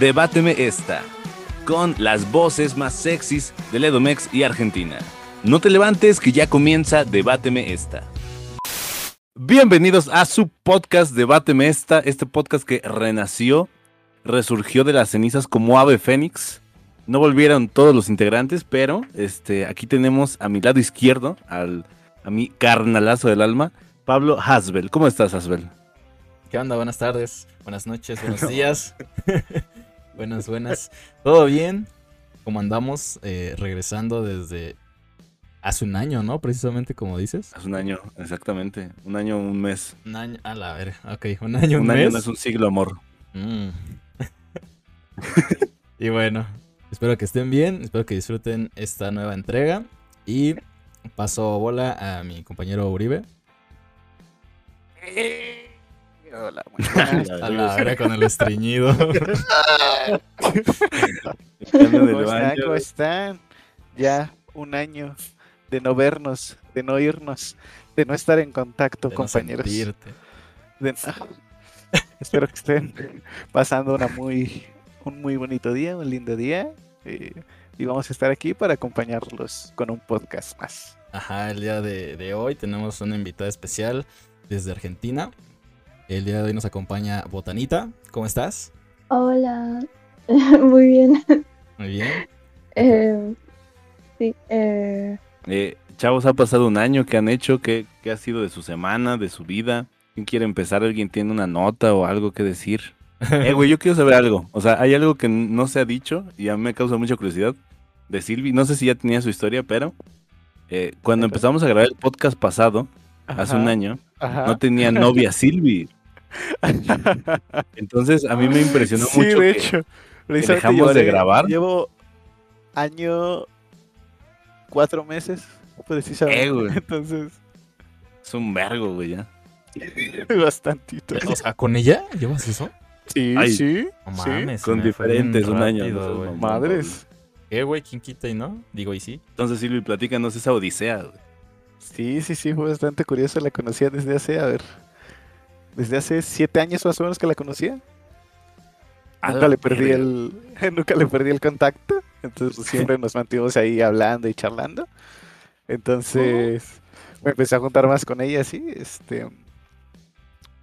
Debáteme esta, con las voces más sexys de Ledomex y Argentina. No te levantes que ya comienza Debáteme esta. Bienvenidos a su podcast Debáteme esta, este podcast que renació, resurgió de las cenizas como ave fénix. No volvieron todos los integrantes, pero este, aquí tenemos a mi lado izquierdo, al, a mi carnalazo del alma, Pablo Hasbel. ¿Cómo estás, Hasbel? ¿Qué onda? Buenas tardes, buenas noches, buenos días. buenas, buenas. ¿Todo bien? ¿Cómo andamos? Eh, regresando desde hace un año, ¿no? Precisamente como dices. Hace un año, exactamente. Un año, un mes. Un año, a la ver, ok, un año, un, un mes. año no es un siglo, amor. Mm. y bueno, espero que estén bien, espero que disfruten esta nueva entrega. Y paso bola a mi compañero Uribe. Hola, la vera con el estreñido. ¿Cómo están? ¿Cómo están? Ya un año de no vernos, de no irnos, de no estar en contacto, de compañeros. De no- Espero que estén pasando una muy, un muy bonito día, un lindo día. eh, y vamos a estar aquí para acompañarlos con un podcast más. Ajá, el día de, de hoy tenemos una invitada especial desde Argentina. El día de hoy nos acompaña Botanita. ¿Cómo estás? Hola, muy bien. Muy bien. Eh, sí, eh, Eh, chavos, ha pasado un año. ¿Qué han hecho? ¿Qué, ¿Qué ha sido de su semana, de su vida? ¿Quién quiere empezar? ¿Alguien tiene una nota o algo que decir? Eh, güey, yo quiero saber algo. O sea, hay algo que no se ha dicho y a mí me causa mucha curiosidad de Silvi. No sé si ya tenía su historia, pero eh, cuando empezamos a grabar el podcast pasado, hace un año, ajá. no tenía novia Silvi. Entonces a mí me impresionó sí, mucho. de que- hecho. dejamos yo de sé- grabar. Llevo año, cuatro meses, precisamente. Eh, güey. Entonces, Es un vergo, güey, ya. bastantito. O sea, ¿con ella llevas eso? Sí, Ay. sí. No sí. con diferentes, un año, rápido, no seas güey. Madres. ¿Qué, güey? ¿Quién quita y no? Digo, y sí. Entonces Silvi, platícanos esa odisea. güey. Sí, sí, sí, fue bastante curioso. La conocía desde hace, a ver, desde hace siete años más o menos que la conocía. A Nunca le perdí el, nunca le perdí el contacto. Entonces pues, siempre nos mantuvimos ahí hablando y charlando. Entonces me empecé a juntar más con ella, sí. Este,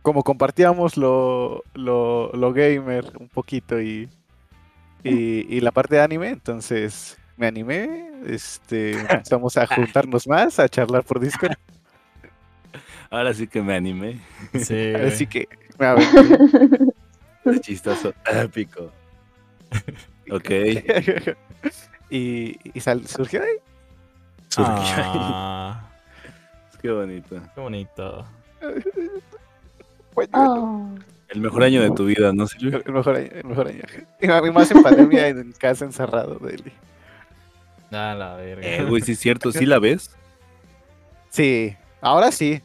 como compartíamos lo, lo, lo gamer un poquito y, y, y la parte de anime, entonces me animé. Este, empezamos a juntarnos más, a charlar por Discord. Ahora sí que me animé. Sí. Así que me aventé. Chistoso, épico. Ok. y, y sal- surgió ahí. Surgió Ah, ahí. Qué bonito. qué bonito. Bueno, oh, El mejor año de tu vida, ¿no, Silvi? El, mejor año, el mejor año. Y a mí más en pandemia en casa encerrado, Deli. A la verga. Eh, güey, sí es cierto. ¿Sí la ves? Sí, ahora sí.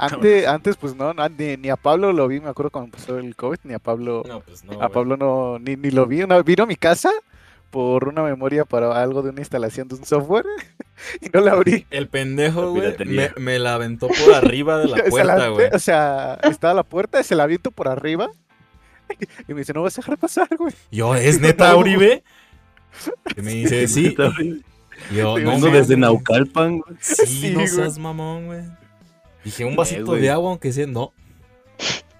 Antes, antes pues no, no, ni, ni a Pablo lo vi, me acuerdo cuando empezó el COVID, ni a Pablo, No, pues no. a. Pablo no, ni, ni lo vi. Vino a mi casa por una memoria para algo de una instalación de un software y no la abrí. El pendejo, güey, me, la aventó por arriba de la puerta, güey. O sea, estaba la puerta, se la aviento por arriba y me dice, no vas a dejar pasar, güey. Yo, ¿es neta, Uribe? Y me dice, sí. Yo, no, Vengo desde. Naucalpan, güey. Sí, Sí, no güey. seas mamón, güey. Dije, un vasito de agua, aunque sea, no.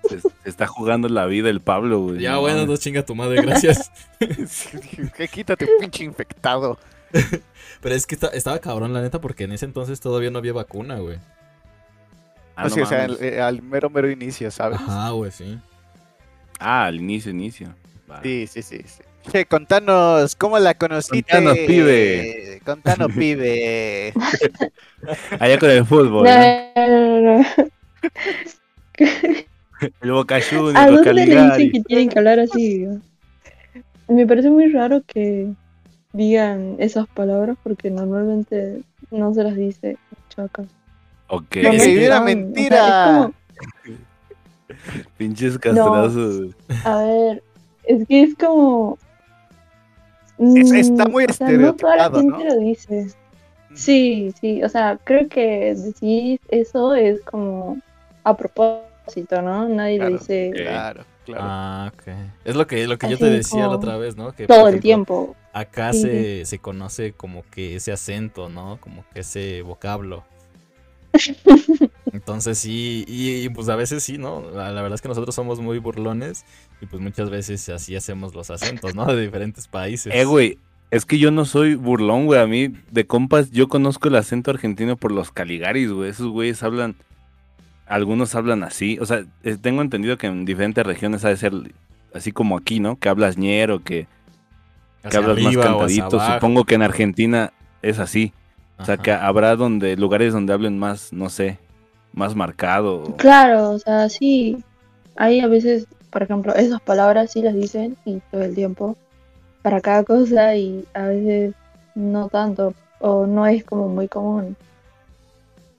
Se, se está jugando la vida el Pablo, güey. Ya, No bueno, no chinga tu madre, gracias. Sí, "¿Qué? quítate, pinche infectado. Pero es que está- estaba cabrón, la neta, porque en ese entonces todavía no había vacuna, güey. Ah, no sea, o sea, al, eh, al mero, mero inicio, ¿sabes? Ajá, güey, sí. Ah, al inicio, inicio. Sí, sí, sí. sí. Che, contanos, ¿cómo la conociste? Contanos, pibe. Contanos, pibe. Allá con el fútbol, no, ¿no? no. El Boca Juniors, ¿A los dónde le dicen que tienen que hablar así? Me parece muy raro que digan esas palabras porque normalmente no se las dice mucho acá. Ok, No, mentira. o pinches castrazos. güey. A ver, es que es como. Es- está mm, muy o sea, no toda la estereotipado, gente ¿no? lo dice. Sí, sí, o sea, creo que decir eso es como a propósito, ¿no? Nadie Claro. lo dice Claro, claro. Ah, ok. Es lo que, lo que yo te decía la otra vez, ¿no? Que, todo el ejemplo, tiempo. Acá Sí, se, se conoce como que ese acento, ¿no? Como que ese vocablo. Entonces sí, y, y, pues a veces sí, ¿no? La, la verdad es que nosotros somos muy burlones y pues muchas veces así hacemos los acentos, ¿no? De diferentes países. Eh, güey, es que yo no soy burlón, güey. A mí, de compas, yo conozco el acento argentino por los Caligaris, güey. Esos güeyes hablan, algunos hablan así. O sea, eh, tengo entendido que en diferentes regiones ha de ser así como aquí, ¿no? Que hablas ñero, que, que hablas más arriba cantadito. Supongo que en Argentina es así. O sea, que habrá donde lugares donde hablen más, no sé, más marcado. Claro, o sea, sí. Hay a veces, por ejemplo, esas palabras sí las dicen y todo el tiempo para cada cosa y a veces no tanto o no es como muy común.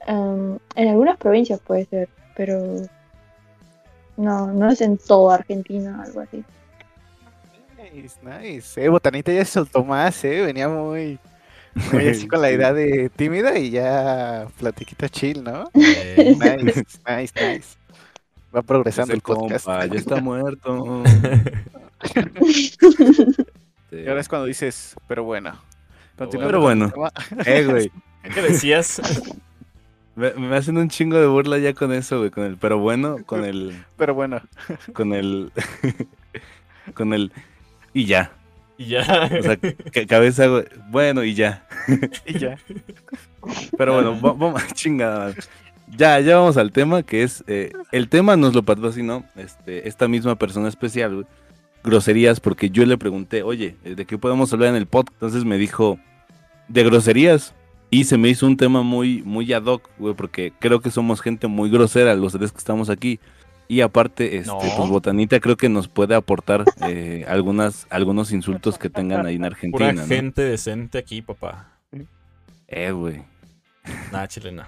Em, en algunas provincias puede ser, pero no, no es en toda Argentina, algo así. Nice, nice. Eh, Botanita ya se soltó más, eh. Venía muy, muy así con la idea de tímida y ya platiquita chill, ¿no? Eh, Nice, nice, nice. Va progresando el podcast. compa ya está muerto. Y ahora es cuando dices, pero bueno. continuando Pero bueno. Eh, güey. ¿Qué decías? Me, me hacen un chingo de burla ya con eso, güey. Con el, pero bueno, con el, Pero bueno, con el, con el, y ya. Y ya. O sea, ca- cabeza. Bueno, y ya. y ya. Pero bueno, va- vamos, chingada. Ya, ya vamos al tema, que es, eh, el tema nos lo patrocinó este, esta misma persona especial, güey. Groserías, porque yo le pregunté, oye, eh, ¿de qué podemos hablar en el podcast? Entonces me dijo, de groserías. Y se me hizo un tema muy, muy ad hoc, güey, porque creo que somos gente muy grosera, los tres que estamos aquí. Y aparte, este, No. pues Botanita creo que nos puede aportar eh, algunas, algunos insultos que tengan ahí en Pura Argentina, ¿no? gente decente aquí, papá. Eh, güey. Nada, chile, no.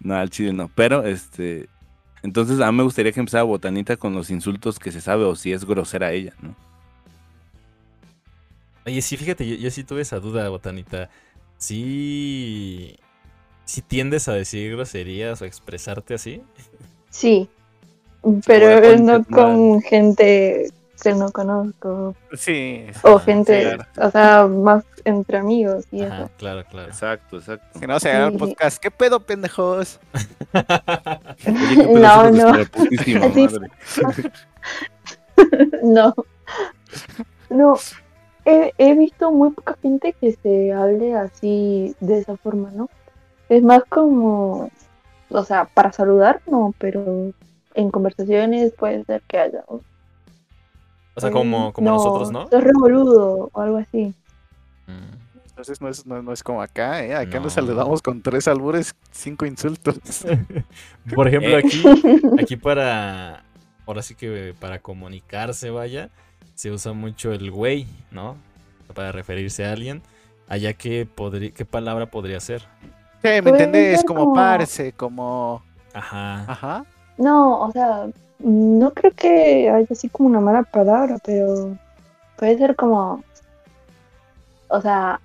No, al chile no. Pero, este. Entonces, a mí me gustaría que empezara Botanita con los insultos que se sabe o si es grosera ella, ¿no? Oye, sí, fíjate, yo, yo sí tuve esa duda, Botanita. Sí. Sí tiendes a decir groserías o expresarte así. Sí, pero no con gente que no conozco Sí. o gente, claro. o sea, más entre amigos y Ajá, eso. claro, claro. Exacto, exacto. Que no se haga el Sí. podcast. ¿Qué pedo, pendejos? Oye, qué pedo No, no. madre. No, no, he, he visto muy poca gente que se hable así de esa forma, ¿no? Es más como, o sea, para saludar, no, pero en conversaciones puede ser que haya. O sea, como, como nosotros, ¿no? Sos re boludo o algo así. Mm. Entonces no es, no, no es como acá, ¿eh? Acá No. nos saludamos con tres albures, cinco insultos. Por ejemplo, Eh. aquí, aquí para. Ahora sí que para comunicarse, vaya, se usa mucho el güey, ¿no? Para referirse a alguien. Allá, ¿qué, podría, qué palabra podría ser? Sí, ¿me entendés? Como como- parce, como... Ajá. Ajá. No, o sea, no creo que haya así como una mala palabra, pero puede ser como, o sea,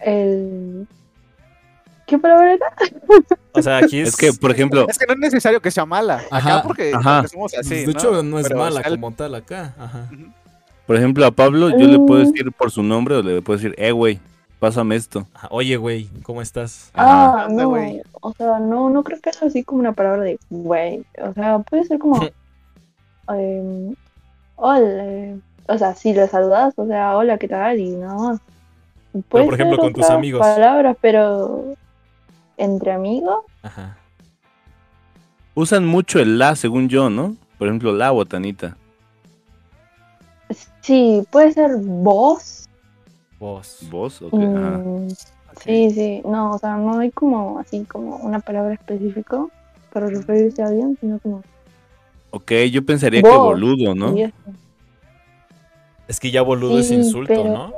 el... ¿Qué palabra era? O sea, aquí es. Es que, por ejemplo, Es que no es necesario que sea mala. Ajá, Acá porque, ajá. porque somos así, de hecho, no es Pero, mala el- como tal acá. Ajá. por ejemplo, a Pablo yo le puedo Mm. decir por su nombre o le puedo decir, eh, güey, pásame esto. Oye, güey, ¿cómo estás? Ah, Anda, no, güey. o sea, no, no creo que sea así como una palabra de güey, o sea, puede ser como, em, hola, o sea, si le saludas, o sea, hola, ¿qué tal? Y nada más. Puede por ejemplo, ser con tus amigos. palabras, pero entre amigos, Ajá. Usan mucho el la, según yo, ¿no? Por ejemplo, la botanita. sí, puede ser vos. Vos. ¿Vos? Ok, ajá. mm, Sí, sí, no, o sea, no hay como así como una palabra específica para referirse a alguien, sino como Ok, yo pensaría que boludo, ¿no? Es que ya boludo es insulto, pero- ¿no?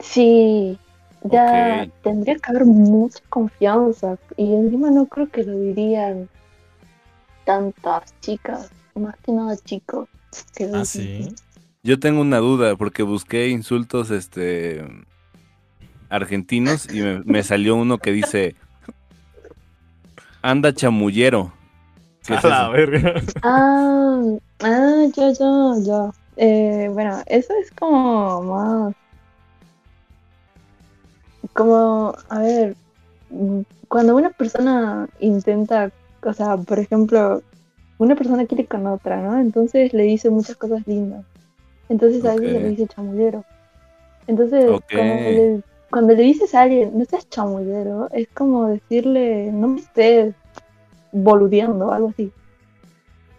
Sí, ya tendría que haber mucha confianza y encima no creo que lo dirían tantas chicas, más que nada chicos. que Ah, sí. Yo tengo una duda porque busqué insultos este argentinos y me, me salió uno que dice anda chamullero. ¿Qué es A la verga. Ah, ah, ya, ya, ya. Eh, bueno, eso es como más. Como, a ver, cuando una persona intenta, o sea, por ejemplo, una persona quiere con otra, ¿no? Entonces le dice muchas cosas lindas. Entonces a veces se le dice chamullero. Entonces, Ok. cuando, le, cuando le dices a alguien, no seas chamullero, es como decirle, no me estés boludeando, algo así.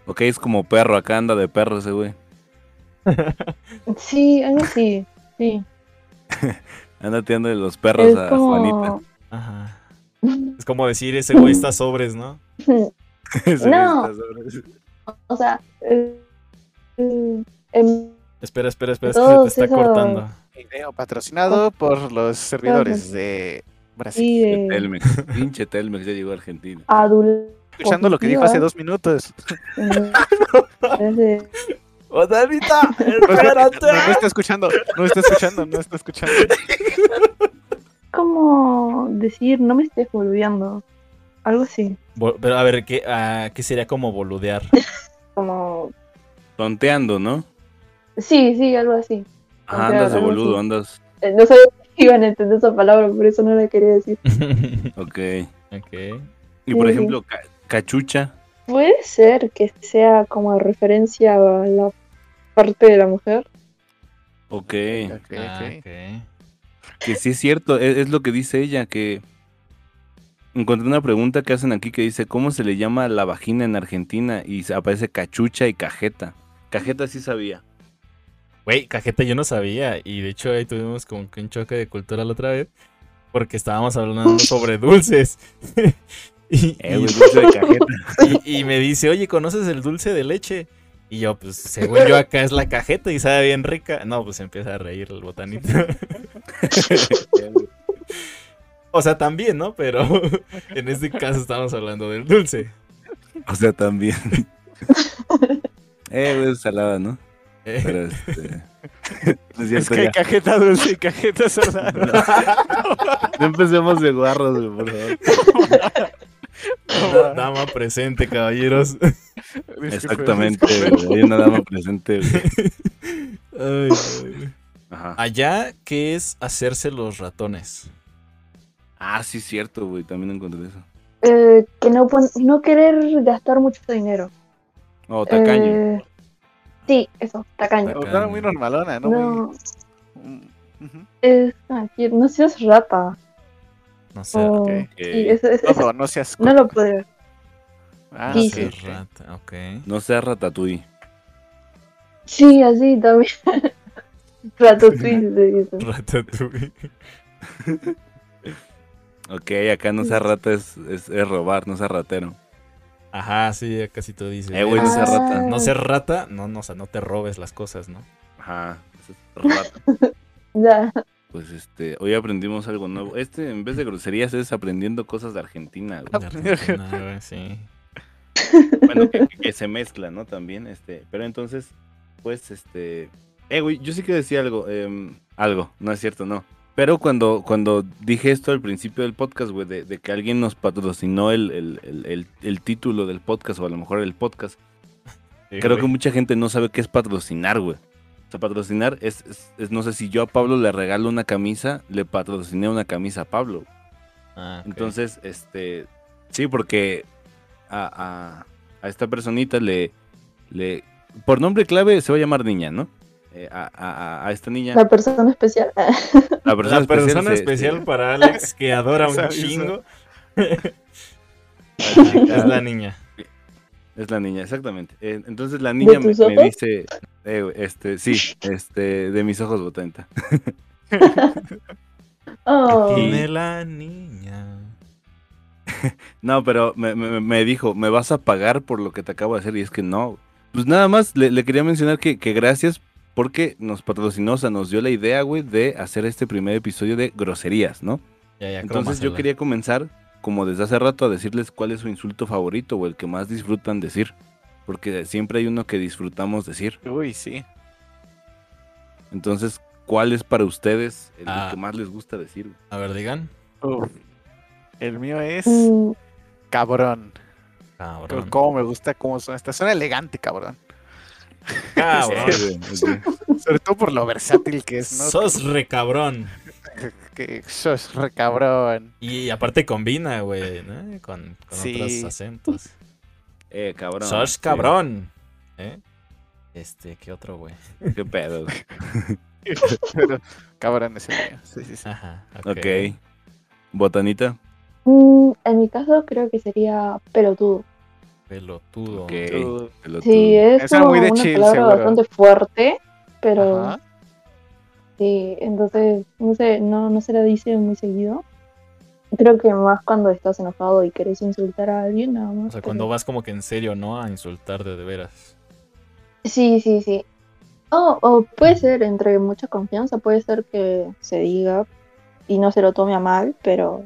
Ok, es como perro, acá anda de perro ese güey. Sí, algo así, sí. Anda tirando de los perros Es a Juanita. como... Ajá. Es como decir, ese güey está sobres, ¿no? Ese güey No. está sobre- o sea, eh, eh, Espera, espera, espera, es que se te Todos está cortando. Video patrocinado por los servidores de Brasil. sí, de Telmex. Pinche Telmex ya llegó a Argentina. adulto. Escuchando lo que dijo hace dos minutos. ¡Oh, Danita! No, no, no está escuchando, no está escuchando, no está escuchando. como decir, no me estés boludeando. Algo así. Pero a ver, ¿qué, ah, ¿qué sería como boludear? Como. Tonteando, ¿no? Sí, sí, algo así. O sea, andas de boludo, así. andas. Eh, No sabía si iban a entender esa palabra, por eso no la quería decir. Ok. ok. Y por Sí, ejemplo, ca- cachucha. Puede ser que sea como referencia a la parte de la mujer. Ok. Ok, Ah, ok. ok. Que sí es cierto, es, es lo que dice ella, que encontré una pregunta que hacen aquí que dice, ¿cómo se le llama la vagina en Argentina? Y aparece cachucha y cajeta. Cajeta sí sabía. Güey, cajeta yo no sabía. Y de hecho ahí tuvimos como que un choque de cultura la otra vez. Porque estábamos hablando sobre dulces. y, Eh, y- güey, dulce de cajeta. y- y me dice, oye, ¿conoces el dulce de leche? Y yo, pues, según yo, acá es la cajeta y sabe bien rica. No, pues empieza a reír el botanito. o sea, también, ¿no? Pero en este caso estamos hablando del dulce. o sea, también. eh, güey, es salada, ¿no? Eh, Pero este... no es Es que hay cajeta dulce y cajeta salada. No empecemos de guarros, güey, por favor. da- dama presente, caballeros. Exactamente, güey. Hay una dama presente, güey. Ay, ay. Ajá. Allá, ¿qué es hacerse los ratones? Ah, sí, cierto, güey. También encontré eso. Eh, que no, no querer gastar mucho dinero. Oh, tacaño. Eh, sí, eso, tacaño. O sea, muy normalona, ¿no? No, Muy... Ujú. es aquí, no seas rata. No sé. o- ok. sí, eso- eso- eso- Todo, no seas... no lo puedo. Ah, sí, sí. ok. Rata, ok. No sea ratatouille. Sí, así también. Ratatouille se dice. Ratatouille. Ok, acá no sea rata es, es, es robar, no sea ratero. Ajá, sí, casi todo dice. Eh, güey, no Ah. rata. No ser rata, no, no, o sea, no te robes las cosas, ¿no? Ajá, eso es rata. Ya. Pues este, hoy aprendimos algo nuevo. Este, en vez de groserías, es aprendiendo cosas de Argentina, güey. De Argentina, güey, sí. Bueno, que, que- que se mezcla, ¿no? También, este. Pero entonces, pues, este. Eh, güey, yo sí que decía algo. em, algo, no es cierto, no. Pero cuando, cuando dije esto al principio del podcast, güey, de, de que alguien nos patrocinó el, el, el, título del podcast, o a lo mejor el podcast, Sí, creo güey. que mucha gente no sabe qué es patrocinar, güey. O sea, patrocinar es, es- es- no sé, si yo a Pablo le regalo una camisa, le patrociné una camisa a Pablo. Ah. Entonces, este, sí, porque a, a- a esta personita le, le, por nombre clave se va a llamar niña, ¿no? Eh, a, a- a esta niña, La persona especial. la persona La persona se- especial se- para Alex que adora un chingo es la niña. es la niña, exactamente. Eh, entonces la niña me, dice, eh, este, sí, este, de mis ojos botenta. Oh. Tiene la niña. No, pero me, me- me dijo, me vas a pagar por lo que te acabo de hacer y es que no. Pues nada más le, le quería mencionar que, que gracias porque nos patrocinó, o sea, nos dio la idea, güey, de hacer este primer episodio de groserías, ¿no? Ya, ya, Entonces yo quería comenzar, como desde hace rato, a decirles cuál es su insulto favorito o el que más disfrutan decir. Porque siempre hay uno que disfrutamos decir. Uy, sí. Entonces, ¿cuál es para ustedes el, Ah. que más les gusta decir? A ver, digan. Uf. El mío es Mm, cabrón. Cabrón. Cómo me gusta cómo suena. Esta suena elegante, cabrón. Cabrón. Ok. Sobre todo por lo versátil que es, ¿no? Sos re cabrón. Que sos re cabrón. Y aparte combina, güey, ¿no? Con, con Sí. otros acentos. Eh, cabrón. Sos sí. cabrón. ¿Eh? Este, ¿qué otro, güey? Qué pedo. Pero cabrón es el mío. Sí, sí, sí. Ajá. Ok. Botanita. Mm, en mi caso creo que sería pelotudo. Pelotudo. Ok. Tú- pelotudo. Sí, es Esa como muy de una chill, palabra seguro. bastante fuerte, pero Ajá. sí, entonces, no sé, no, no se la dice muy seguido. Creo que más cuando estás enojado y querés insultar a alguien, nada más. O sea, pero- cuando vas como que en serio, ¿no? A insultar de, de veras. Sí, sí, sí. O, o puede ser entre mucha confianza, puede ser que se diga y no se lo tome a mal, pero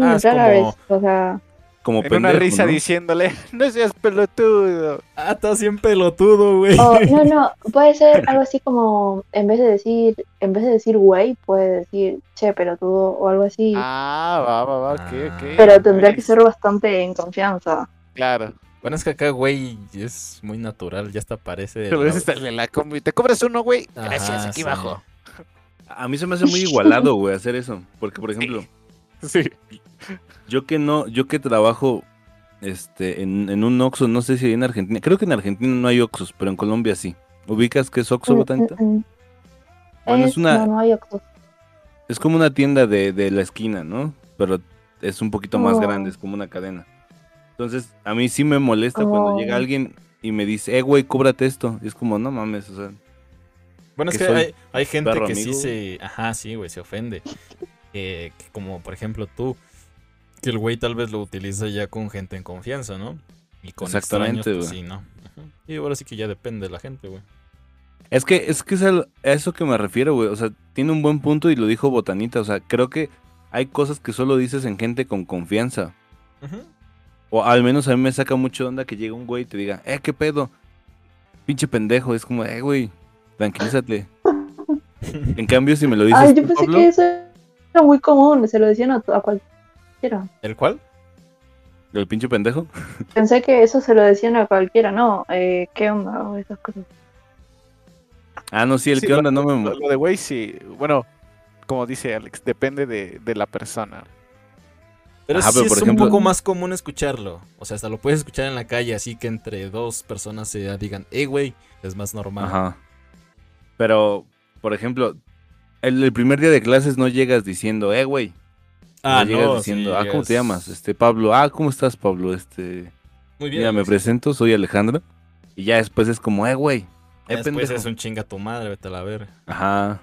Ah, es rara como- vez, o sea, Como En pendejo, una risa ¿no? diciéndole, no seas pelotudo. Ah, estás bien pelotudo, güey. o, no, no, puede ser algo así como, en vez de decir, en vez de decir güey, puede decir che pelotudo o algo así, Ah, va, va, va, ok, Ah. ok. pero tendría que ser bastante en confianza. Claro. Bueno, es que acá, güey, es muy natural. Ya hasta parece. Te lo dices en la combi. ¿Te cobras uno, güey? Ajá, Gracias, aquí sí. abajo. A mí se me hace muy igualado, güey, hacer eso. Porque, por ejemplo, Sí. Yo que no, yo que trabajo este, en, en un Oxxo, no sé si hay en Argentina. Creo que en Argentina no hay Oxxos, pero en Colombia sí. ¿Ubicas qué es Oxxo, Botanita? mm, mm. Bueno, es Es- una- No, no hay Oxxos. Es como una tienda de, de la esquina, ¿no? Pero es un poquito más Oh. grande, es como una cadena. Entonces, a mí sí me molesta cuando Oh. llega alguien y me dice, eh, güey, cóbrate esto. Y es como, no mames, o sea, Bueno, es que hay, hay gente que sí se. Ajá, sí, güey, se ofende. Que, que como por ejemplo tú, que el güey tal vez lo utiliza ya con gente en confianza, ¿no? Y con Exactamente, extraños, pues güey. sí, ¿no? Y ahora sí que ya depende de la gente, güey. Es que es que es a eso que me refiero, güey. O sea, tiene un buen punto y lo dijo Botanita. O sea, creo que hay cosas que solo dices en gente con confianza. Ujú. O al menos a mí me saca mucho onda que llegue un güey y te diga, eh, qué pedo. Pinche pendejo. Es como, eh, güey, tranquilízate. en cambio, si me lo dices Ay, yo tú, pensé Pablo, que eso era muy común, se lo decían a, a cualquiera. ¿El cuál? el pinche pendejo. Pensé que eso se lo decían a cualquiera, no, eh, ¿qué onda? O esas cosas. Ah, no, sí, el Sí, que lo- onda no me... Lo, lo de güey, sí. Bueno, como dice Alex, depende de, de la persona. Pero Ajá, sí pero es por un ejemplo- poco más común escucharlo. O sea, hasta lo puedes escuchar en la calle, así que entre dos personas se digan, eh, güey, es más normal. Ajá. Pero, por ejemplo, el, el primer día de clases no llegas diciendo, eh, güey. Ah, llegas no, diciendo, sí, ah, ¿cómo te llamas? Este, Pablo. Ah, ¿cómo estás, Pablo? Este, Muy bien. mira, me presento, soy Alejandro. Y ya después es como, eh, güey. Eh, Después pendejo. es un chinga tu madre, vete a la ver. Ajá,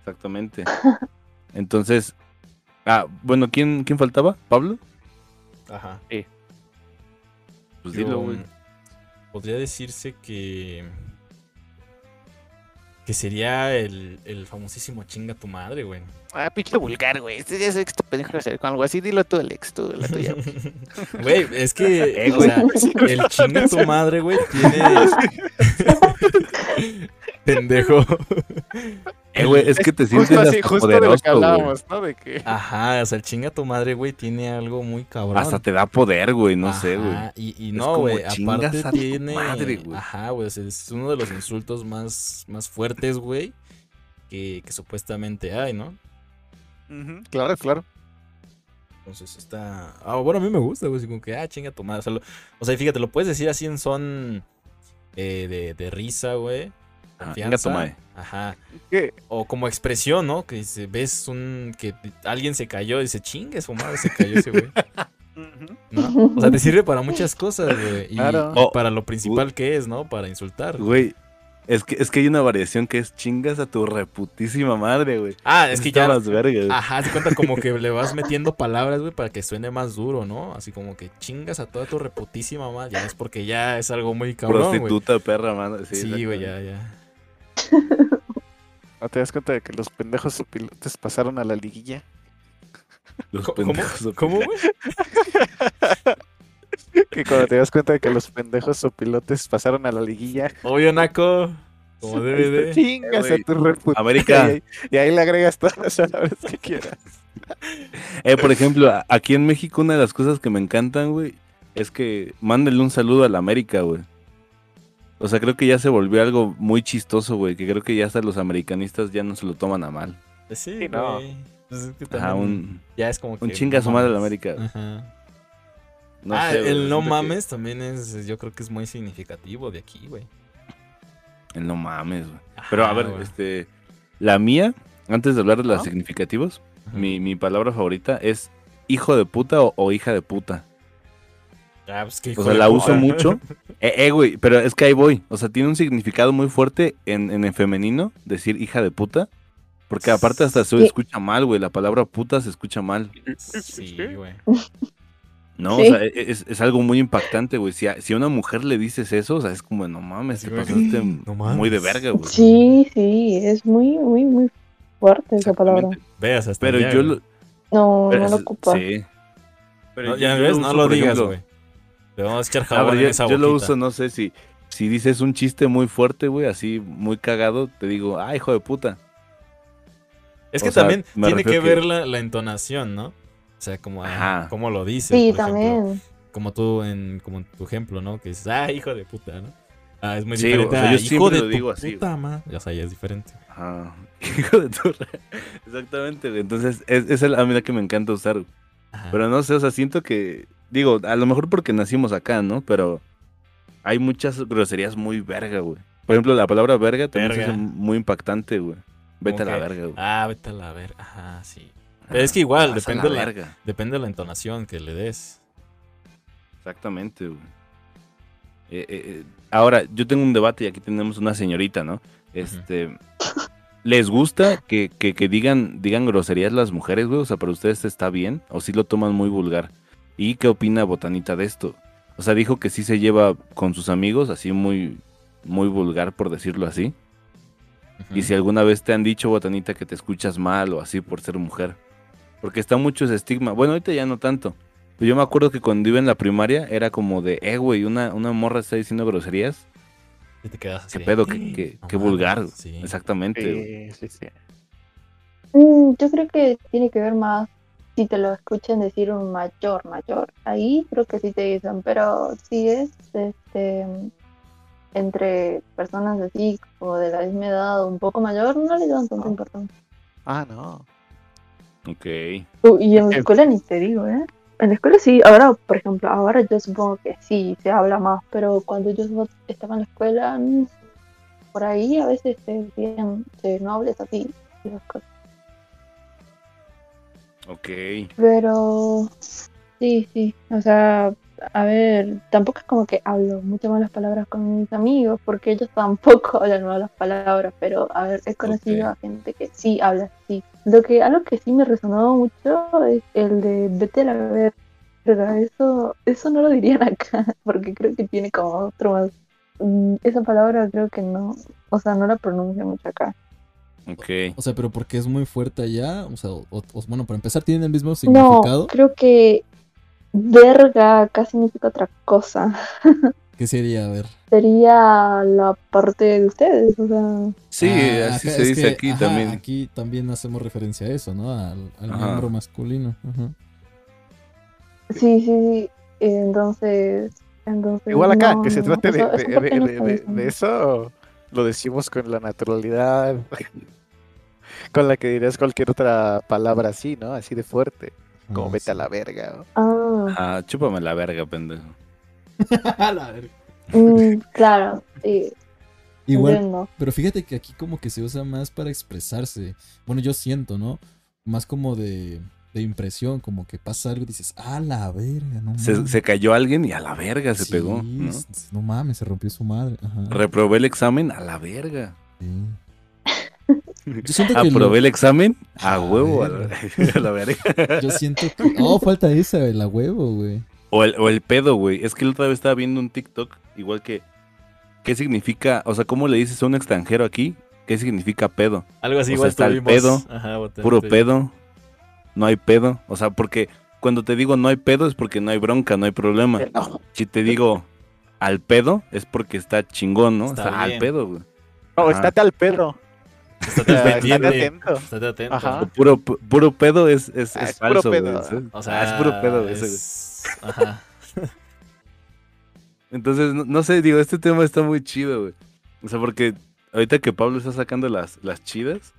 exactamente. Entonces, ah, bueno, ¿quién, quién faltaba? ¿Pablo? Ajá. Pues Yo, dilo, güey. Podría decirse que. Que sería el, el famosísimo chinga tu madre, güey. Ah, pinche vulgar, güey. Este ya sé que este pendejo va a hacer con algo así. Dilo tú, Alex, tú, la tuya. güey. Güey, es que. Eh, o sea, el chinga tu madre, güey, tiene. Pendejo. Eh, güey, es que te sientes Justo así, hasta justo de lo poderoso, que güey. hablábamos, ¿no? De que... Ajá, o sea, el chinga tu madre, güey, tiene algo muy cabrón. Hasta te da poder, güey, no sé, güey. Y, y Es no, como, güey, "Chingas aparte a tu tiene. madre, güey". Ajá, güey, es uno de los insultos más, más fuertes, güey, que, que supuestamente hay, ¿no? Claro, claro. Entonces está. Ah, bueno, a mí me gusta, güey. Así como que, ah, chinga tu madre. O sea, lo- o sea, fíjate, lo puedes decir así en son eh, de, de risa, güey. Ajá, Confianza. madre. Ajá. ¿Qué? O como expresión, ¿no? Que dice, ves un. que alguien se cayó y dice, chingue su madre, se cayó ese güey. O sea, te sirve para muchas cosas, güey. Y, Claro. y Oh, para lo principal que es, ¿no? Para insultar. Güey, es que, es que hay una variación que es chingas a tu reputísima madre, güey. Ah, es que ya. Las vergas. Ajá, se cuenta como que le vas metiendo palabras, güey, para que suene más duro, ¿no? Así como que chingas a toda tu reputísima madre. Ya es porque ya es algo muy cabrón. Prostituta, perra, mano. Sí, Sí, güey, ya, ya. ¿No te das cuenta de que los pendejos pilotes pasaron a la liguilla? Los ¿Cómo? pendejos ¿Cómo, güey? Que cuando te das cuenta de que los pendejos pilotes pasaron a la liguilla, Obvio, Naco. Como debe de. chingas a tu reputa. América. Y ahí, y ahí le agregas todas las palabras que quieras. Eh, por ejemplo, aquí en México una de las cosas que me encantan, güey, es que mándenle un saludo a la América, güey. O sea, creo que ya se volvió algo muy chistoso, güey. Que creo que ya hasta los americanistas ya no se lo toman a mal. Pues sí, Sí, no. Pues es que Ajá, un, ya es como que un chinga a su madre a la. América. Ajá. No ah, sé, el no que- mames también es, yo creo que es muy significativo de aquí, güey. El no mames, güey. Pero a ver, este. La mía, antes de hablar de los Ajá. significativos, mi, mi palabra favorita es hijo de puta o, o hija de puta. Ah, pues que O hijo sea, de la puta. uso mucho. Eh, eh, güey, pero es que ahí voy. O sea, tiene un significado muy fuerte en, en el femenino, decir hija de puta. Porque aparte hasta se escucha mal, güey. La palabra puta se escucha mal. Sí, güey. ¿No? Sí. O sea, e- es, es algo muy impactante, güey. Si a, si a una mujer le dices eso, o sea, es como, no mames, te pasaste No muy de verga, güey. Sí, sí, es muy, muy, muy fuerte esa palabra. Veas hasta Pero yo lo. No, pero no lo ocupa. Sí. Pero No, ya ves, no lo digas, güey. Te vamos a echar A jabón ver, en yo, esa yo lo uso, no sé si, si dices un chiste muy fuerte, güey, así muy cagado, te digo, ah, hijo de puta. Es que o sea, también tiene que ver la, la entonación, ¿no? O sea, como ah, cómo lo dices. Sí, ejemplo. también. Como tú en como en tu ejemplo, ¿no? Que dices, ah, hijo de puta, ¿no? Ah, es muy Sí, diferente. o sea, yo hijo de lo tu digo así, puta ma-". Ya sea, ya es diferente. Ajá. Hijo de tu Exactamente, güey. Entonces, es, es el, a mí la que me encanta usar. Ajá. Pero no sé, o sea, siento que, digo, a lo mejor porque nacimos acá, ¿no? Pero hay muchas groserías muy verga, güey. Por ejemplo, la palabra verga también se Verga. hace muy impactante, güey. Vete a la verga, güey. Ah, vete a la ver. Ajá, sí. Pero es que igual, depende la depende de la entonación que le des. Exactamente, güey. Eh, eh, eh, ahora, yo tengo un debate y aquí tenemos una señorita, ¿no? Este, ¿les gusta que, que- que digan, digan groserías las mujeres, güey? O sea, ¿para ustedes está bien? ¿O sí lo toman muy vulgar? ¿Y qué opina Botanita de esto? O sea, dijo que sí se lleva con sus amigos, así muy, muy vulgar, por decirlo así. Y si alguna vez te han dicho, Botanita, que te escuchas mal o así por ser mujer. Porque está mucho ese estigma. Bueno, ahorita ya no tanto. Pero yo me acuerdo que cuando iba en la primaria era como de, eh, güey, una, una morra está diciendo groserías. Y te quedas así. ¿Qué pedo? ¿Qué, qué- No qué mames, vulgar? sí. Exactamente. Sí, sí, sí. Mm, yo creo que tiene que ver más si te lo escuchan decir un mayor, mayor. Ahí creo que sí te dicen, pero si es este entre personas así como de la misma edad o un poco mayor, no le dan tanta Ah. importancia. Ah, no. Ok. Uh, y en la escuela ni te digo, ¿eh? En la escuela sí, ahora, por ejemplo, ahora yo supongo que sí, se habla más, pero cuando yo estaba en la escuela, mm, por ahí a veces te decían, "Che, no hables así. esas cosas. Ok. Pero sí, sí, o sea, a ver, tampoco es como que hablo muchas malas palabras con mis amigos, porque ellos tampoco hablan malas palabras, pero a ver, he conocido a gente que sí habla así. Lo que, algo que sí me resonó mucho es el de vete a la verga, eso, eso no lo dirían acá, porque creo que tiene como otro más. Mm, Esa palabra creo que no, o sea, no la pronuncio mucho acá. Ok. O sea, pero porque es muy fuerte allá. O sea, o- o- bueno, para empezar, ¿tienen el mismo No, significado? creo que verga acá significa otra cosa. ¿Qué sería? A ver. sería la parte de ustedes, o sea, Sí, Ah, así acá- se dice que, aquí ajá, también. Aquí también hacemos referencia a eso, ¿no? Al, miembro masculino. Ajá. sí, sí, sí, entonces, entonces Igual acá, no, que se no, trate de, eso- de- esa parte de- no de- está de- bien. de eso, lo decimos con la naturalidad con la que dirías cualquier otra palabra así, ¿no? Así de fuerte, como Ah, vete a la verga. ¿no? Ah, Ah, chúpame la verga, pendejo. A la verga. mm, claro, sí, Igual, entiendo. pero fíjate que aquí como que se usa más para expresarse. Bueno, yo siento, ¿no? Más como de, de impresión, como que pasa algo y dices, a la verga, no Se, mames". se cayó alguien y a la verga se Sí, pegó. ¿no? no mames, se rompió su madre. Ajá. Reprobé el examen a la verga. Sí. Yo siento que lo- Aprobé el examen a A huevo a ver. la, a la verga. yo siento que. Oh, falta esa, la huevo, güey. O el, o el pedo, güey. Es que la otra vez estaba viendo un TikTok, igual que. ¿Qué significa? O sea, ¿cómo le dices a un extranjero aquí? ¿Qué significa pedo? Algo así O sea, igual está el pedo, Ajá. Puro pedo. No hay pedo. O sea, porque cuando te digo no hay pedo es porque no hay bronca, no hay problema. No, Si te digo al pedo es porque está chingón, ¿no? Está Está, al bien. pedo, güey. no Ajá. estate al perro. Estate Estate atento. Estate atento. Ajá. Puro, pu- puro pedo es, es, Ah, es es puro falso, pedo. O sea, Ah, es puro pedo, ese, güey. Ajá. Entonces, no, no sé, digo, este tema está muy chido, güey. O sea, porque ahorita que Pablo está sacando las, las chidas,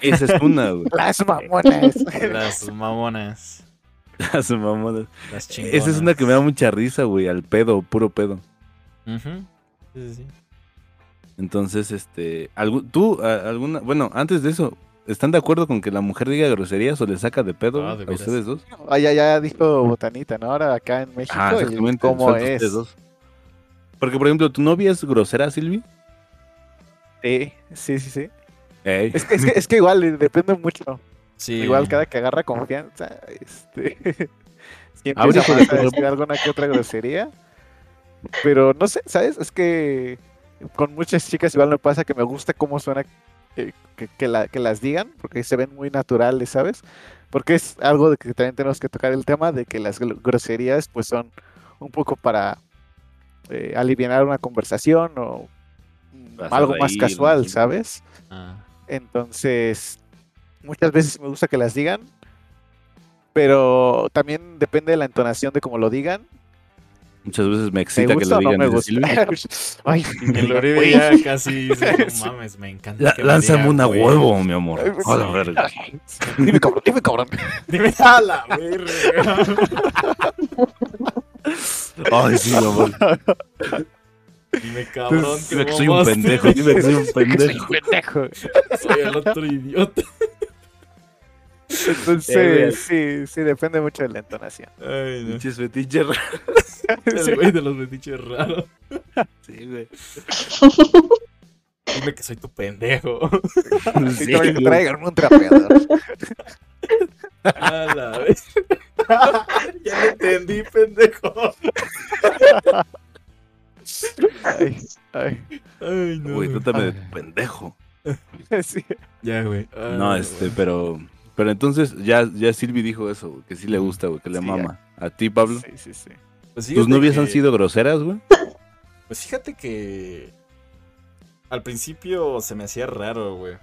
esa es una, güey. Las mamonas. Las mamonas. Las mamonas. Las chingonas. Esa es una que me da mucha risa, güey, al pedo, puro pedo. Ujú. Sí, sí, sí. Entonces, este, tú, a- alguna, bueno, antes de eso, ¿están de acuerdo con que la mujer diga groserías o le saca de pedo Ah, de a ustedes dos? Ah, ya, ya dijo Botanita, ¿no? Ahora acá en México, Ah, exactamente. cómo es. ustedes dos. Porque, por ejemplo, ¿tu novia es grosera, Silvi? Sí, sí, sí, sí. Ey. Es que, es que, es que igual eh, depende mucho. Sí. Igual cada que agarra confianza, este, si empieza a perro. decir alguna que otra grosería. Pero no sé, ¿sabes? Es que con muchas chicas igual me pasa que me gusta cómo suena eh, que, que la- que las digan, porque se ven muy naturales, ¿sabes? Porque es algo de que también tenemos que tocar el tema de que las gro- groserías pues son un poco para eh, aliviar una conversación o algo más casual, ¿no? ¿sabes? Ah. Entonces, muchas veces me gusta que las digan, pero también depende de la entonación de cómo lo digan. Muchas veces me ¿Me excita que gusta lo o no digan. me gusta? Ay, Uribe güey. ya casi dice, no mames, me encanta. La- que me lánzame digan, una güey". huevo, mi amor. Ay, A la verga. Dime cabrón, dime cabrón. Dime a la verga. Ay, sí, mi amor. Dime cabrón, Dime que soy un pendejo, dime que soy un Que soy pendejo. un pendejo. Soy el otro idiota. Entonces, sí, sí, depende mucho de la entonación. Ay, no. Pinches fetiches. El güey de los metiches raros. Sí, güey. Dime que soy tu pendejo. Sí, Sí, traigan- güey. tráiganme un trapeador. A la vez. ya lo entendí, pendejo. Ay, ay. Ay, no. Güey, trátame de pendejo. Sí. Ya, güey. Ay, No, este, güey. pero. Pero entonces ya, ya Silvi dijo eso, güey, que sí le gusta, güey, que le Sí, mama. ¿A ti, Pablo? Sí, sí, sí. Pues ¿Tus novias han sido groseras, güey? Pues fíjate que. Al principio se me hacía raro, güey.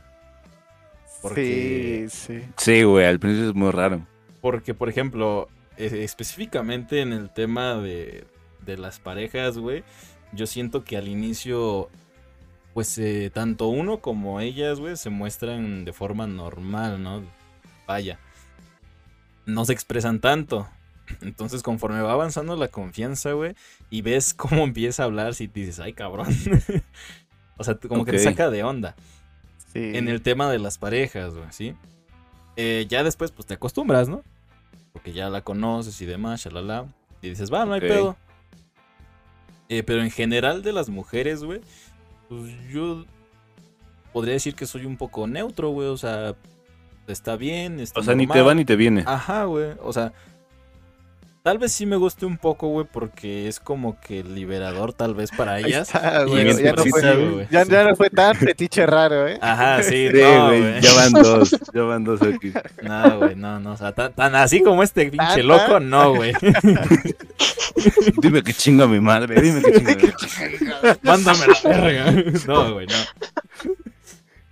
Porque- Sí, sí. Sí, güey, al principio es muy raro. Porque, por ejemplo, eh, específicamente en el tema de, de las parejas, güey, yo siento que al inicio, pues eh, tanto uno como ellas, güey, se muestran de forma normal, ¿no? Vaya. No se expresan tanto. Entonces, conforme va avanzando la confianza, güey, y ves cómo empieza a hablar, si dices, ay, cabrón. o sea, como que te saca de onda sí. en el tema de las parejas, güey, ¿sí? Eh, ya después, pues te acostumbras, ¿no? Porque ya la conoces y demás, shalala. Y dices, va, no hay pedo. Eh, pero en general de las mujeres, güey, pues yo podría decir que soy un poco neutro, güey. O sea, está bien, está O sea, ni te va ni te viene. Ajá, güey. O sea, tal vez sí me guste un poco, güey, porque es como que liberador, tal vez para Ahí ellas. está, güey, ya, no fue, güey. ya, Sí. ya no fue tan fetiche raro, ¿eh? Ajá, sí, Sí, no, güey, güey. ya van dos, ya van dos aquí. No, güey, no, no. O sea, tan, tan así como este pinche ¿Tan, loco, tan? no, güey. Dime que chinga mi madre, dime que chinga mi madre. Mándame la verga. No, güey, no.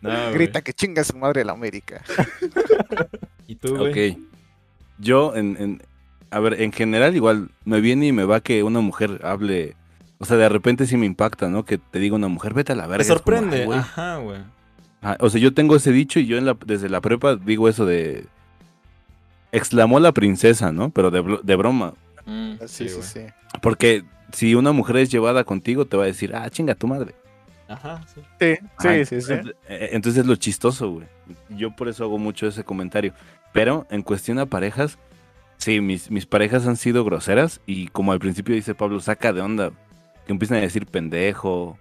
No, güey. Grita que chinga su madre la América. ¿Y tú, güey? Ok. Yo, en, en- a ver, en general igual me viene y me va que una mujer hable, o sea, de repente sí me impacta, ¿no? Que te diga una mujer, vete a la verga. Te como, sorprende. "Ay, güey". Ajá, güey. Ajá, O sea, yo tengo ese dicho y yo en la, desde la prepa digo eso de... Exclamó la princesa, ¿no? Pero de, bro- de broma. Mm, Sí, sí, güey. sí. Porque si una mujer es llevada contigo, te va a decir, ah, chinga tu madre. Ajá, sí. Sí, Ajá, sí, sí, sí. eh, Entonces es lo chistoso, güey. Yo por eso hago mucho ese comentario. Pero en cuestión a parejas, sí, mis, mis parejas han sido groseras y como al principio dice Pablo, saca de onda. Que empiezan a decir pendejo.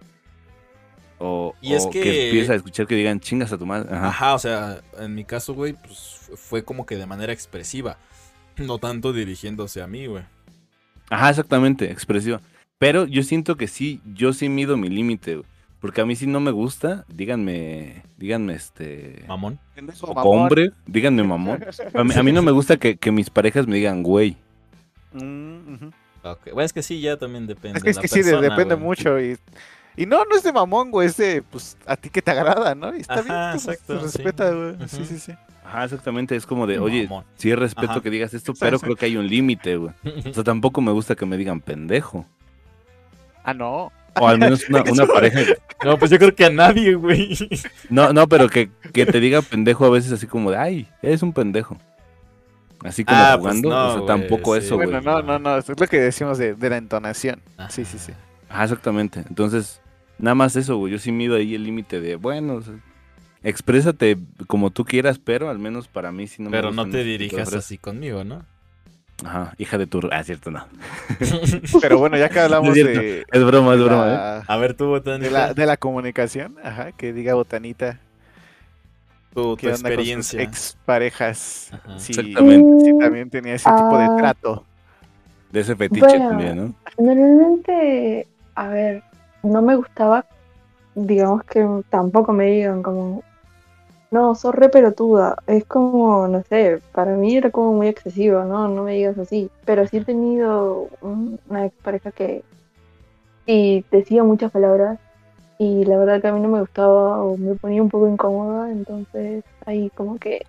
O, Y es o que- empieza a escuchar que digan chingas a tu madre. Ajá. Ajá, o sea, en mi caso, güey, pues fu- fue como que de manera expresiva. No tanto dirigiéndose a mí, güey. Ajá, exactamente, expresiva. Pero yo siento que sí, yo sí mido mi límite, güey. Porque a mí si no me gusta, díganme, díganme este... Mamón. O mamón. hombre, díganme mamón. A mí, a mí no me gusta que, que mis parejas me digan güey. Mm, Bueno, es que sí, ya también depende. Es que, es de la que sí, depende güey. mucho. Y, y no, no es de mamón, güey, es de, pues, a ti que te agrada, ¿no? Y está Ajá, bien, pues, exacto, se sí. respeta, güey. Sí, sí, sí. Ajá, exactamente, es como de, oye, Mamón. sí respeto Ajá. que digas esto, Sí, pero sí. creo que hay un límite, güey. O sea, tampoco me gusta que me digan pendejo. Ah, no. O al menos una, una pareja. No, pues yo creo que a nadie, güey. No, no, pero que, que te diga pendejo a veces así como de, ay, eres un pendejo. Así como Ah, pues jugando. no, o sea, tampoco sí. eso, güey. Bueno, no, no, no. Eso es lo que decimos de, de la entonación. Sí, sí, sí. Ah, exactamente. Entonces, nada más eso, güey. Yo sí mido ahí el límite de, bueno, o sea, exprésate como tú quieras, pero al menos para mí sí no me Pero no te dirijas así conmigo, ¿no? Ajá, hija de tu... Ah, cierto, no. Pero bueno, ya que hablamos Es de, Es broma, es de broma, ¿eh? la, A ver, tú, de, Botanita, la, de la comunicación, ajá, que diga Botanita, tu, tu experiencia. exparejas. Ajá. Si, también tenía ese tipo de Ah. trato. De ese fetiche Bueno. también, ¿no? Normalmente, a ver, no me gustaba, digamos que tampoco me digan como, no, sos re pelotuda. Es como, no sé, para mí era como muy excesivo, ¿no? No me digas así. Pero sí he tenido un- una expareja que decía muchas palabras y la verdad que a mí no me gustaba o me ponía un poco incómoda, entonces ahí como que,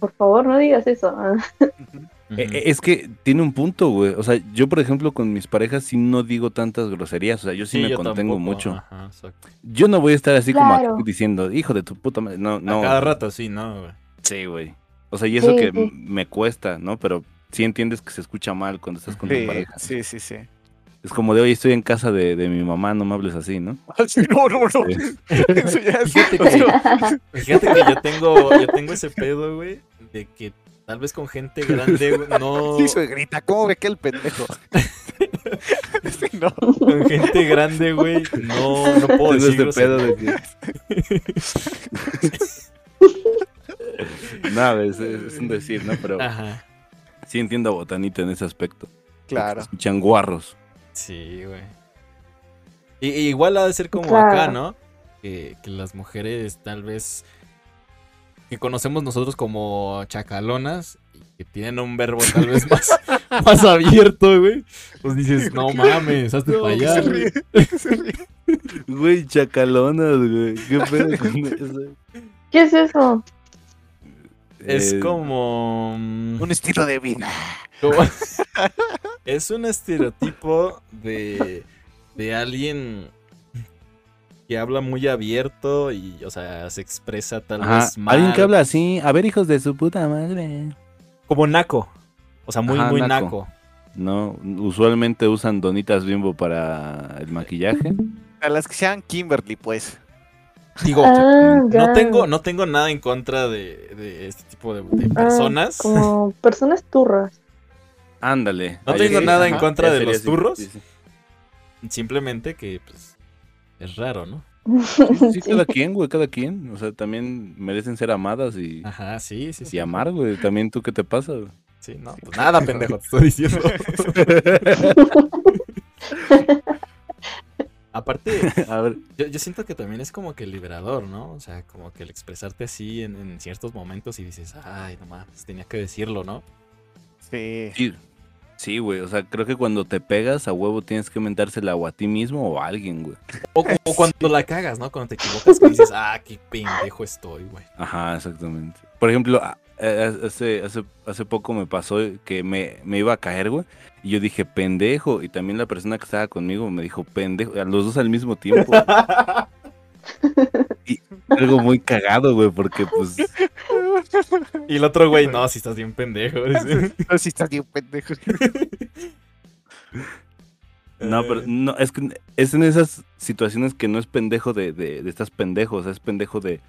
por favor, no digas eso. Eh, Es que tiene un punto, güey. O sea, yo, por ejemplo, con mis parejas sí no digo tantas groserías. O sea, yo sí, me yo contengo tampoco, mucho. Ajá, exacto. Yo no voy a estar así como Claro. aquí diciendo, hijo de tu puta madre. No, no. A cada rato, sí, ¿no? güey? Sí, güey. O sea, y eso Sí, que sí. me cuesta, ¿no? Pero sí entiendes que se escucha mal cuando estás con tu pareja. sí, sí, sí. Es como de, oye, estoy en casa de, de mi mamá, no me hables así, ¿no? no, no, no. Sí. Eso ya es Fíjate que, fíjate que yo tengo, yo tengo ese pedo, güey, de que tal vez con gente grande, güey, no... Sí, suegrita, ¿cómo ve que el pendejo? Sí, no. Con gente grande, güey, no, no puedo decir este pedo de que... no, es, es- es un decir, ¿no? Pero Ajá, sí entiendo a Botanita en ese aspecto. Claro. Escuchan guarros. sí, güey. Y, y igual ha de ser como Claro. acá, ¿no? Que, que las mujeres tal vez que conocemos nosotros como chacalonas y que tienen un verbo tal vez más, más abierto, güey. Pues dices, no mames, hazte No, para que allá. se güey". chacalonas, güey. ¿Qué pedo con eso? ¿Qué es eso? Es Eh, como... mm, Un estilo de vida. como- es un estereotipo de, de alguien que habla muy abierto y, o sea, se expresa tal Ajá, vez mal. Alguien que habla así, a ver, hijos de su puta madre. Como naco. O sea, muy, Ajá, muy naco. naco. No, usualmente usan donitas bimbo para el maquillaje. A las que sean Kimberly, pues. Digo, Ah, no tengo, no tengo nada en contra de, de este tipo de, de Ah, personas. como personas turras. Ándale. No tengo sí, nada en contra de sería los turros. sí, sí. Simplemente que, pues, es raro, ¿no? Sí, cada quien, güey, cada quien. O sea, también merecen ser amadas y, Ajá, sí, sí, sí. y amar, güey. También tú, ¿qué te pasa? güey? Sí, no, pues nada, pendejo, te estoy diciendo. Aparte, A ver, yo, yo siento que también es como que liberador, ¿no? O sea, como que el expresarte así en, en ciertos momentos y dices, ay, no mames, tenía que decirlo, ¿no? Sí. sí, sí, güey. O sea, creo que cuando te pegas a huevo tienes que mentársela o a ti mismo o a alguien, güey. O, o cuando la cagas, ¿no? Cuando te equivocas que dices, ah, qué pendejo estoy, güey. Ajá, exactamente. Por ejemplo, hace, hace, hace poco me pasó que me, me iba a caer, güey. Y yo dije, pendejo. Y también la persona que estaba conmigo me dijo, pendejo. A los dos al mismo tiempo. Algo muy cagado, güey, porque pues... Y el otro güey, no, si estás bien pendejo. No, sí estás bien pendejo. No, pero no, es que es en esas situaciones que no es pendejo de, de, de estás pendejo, o sea, es pendejo de...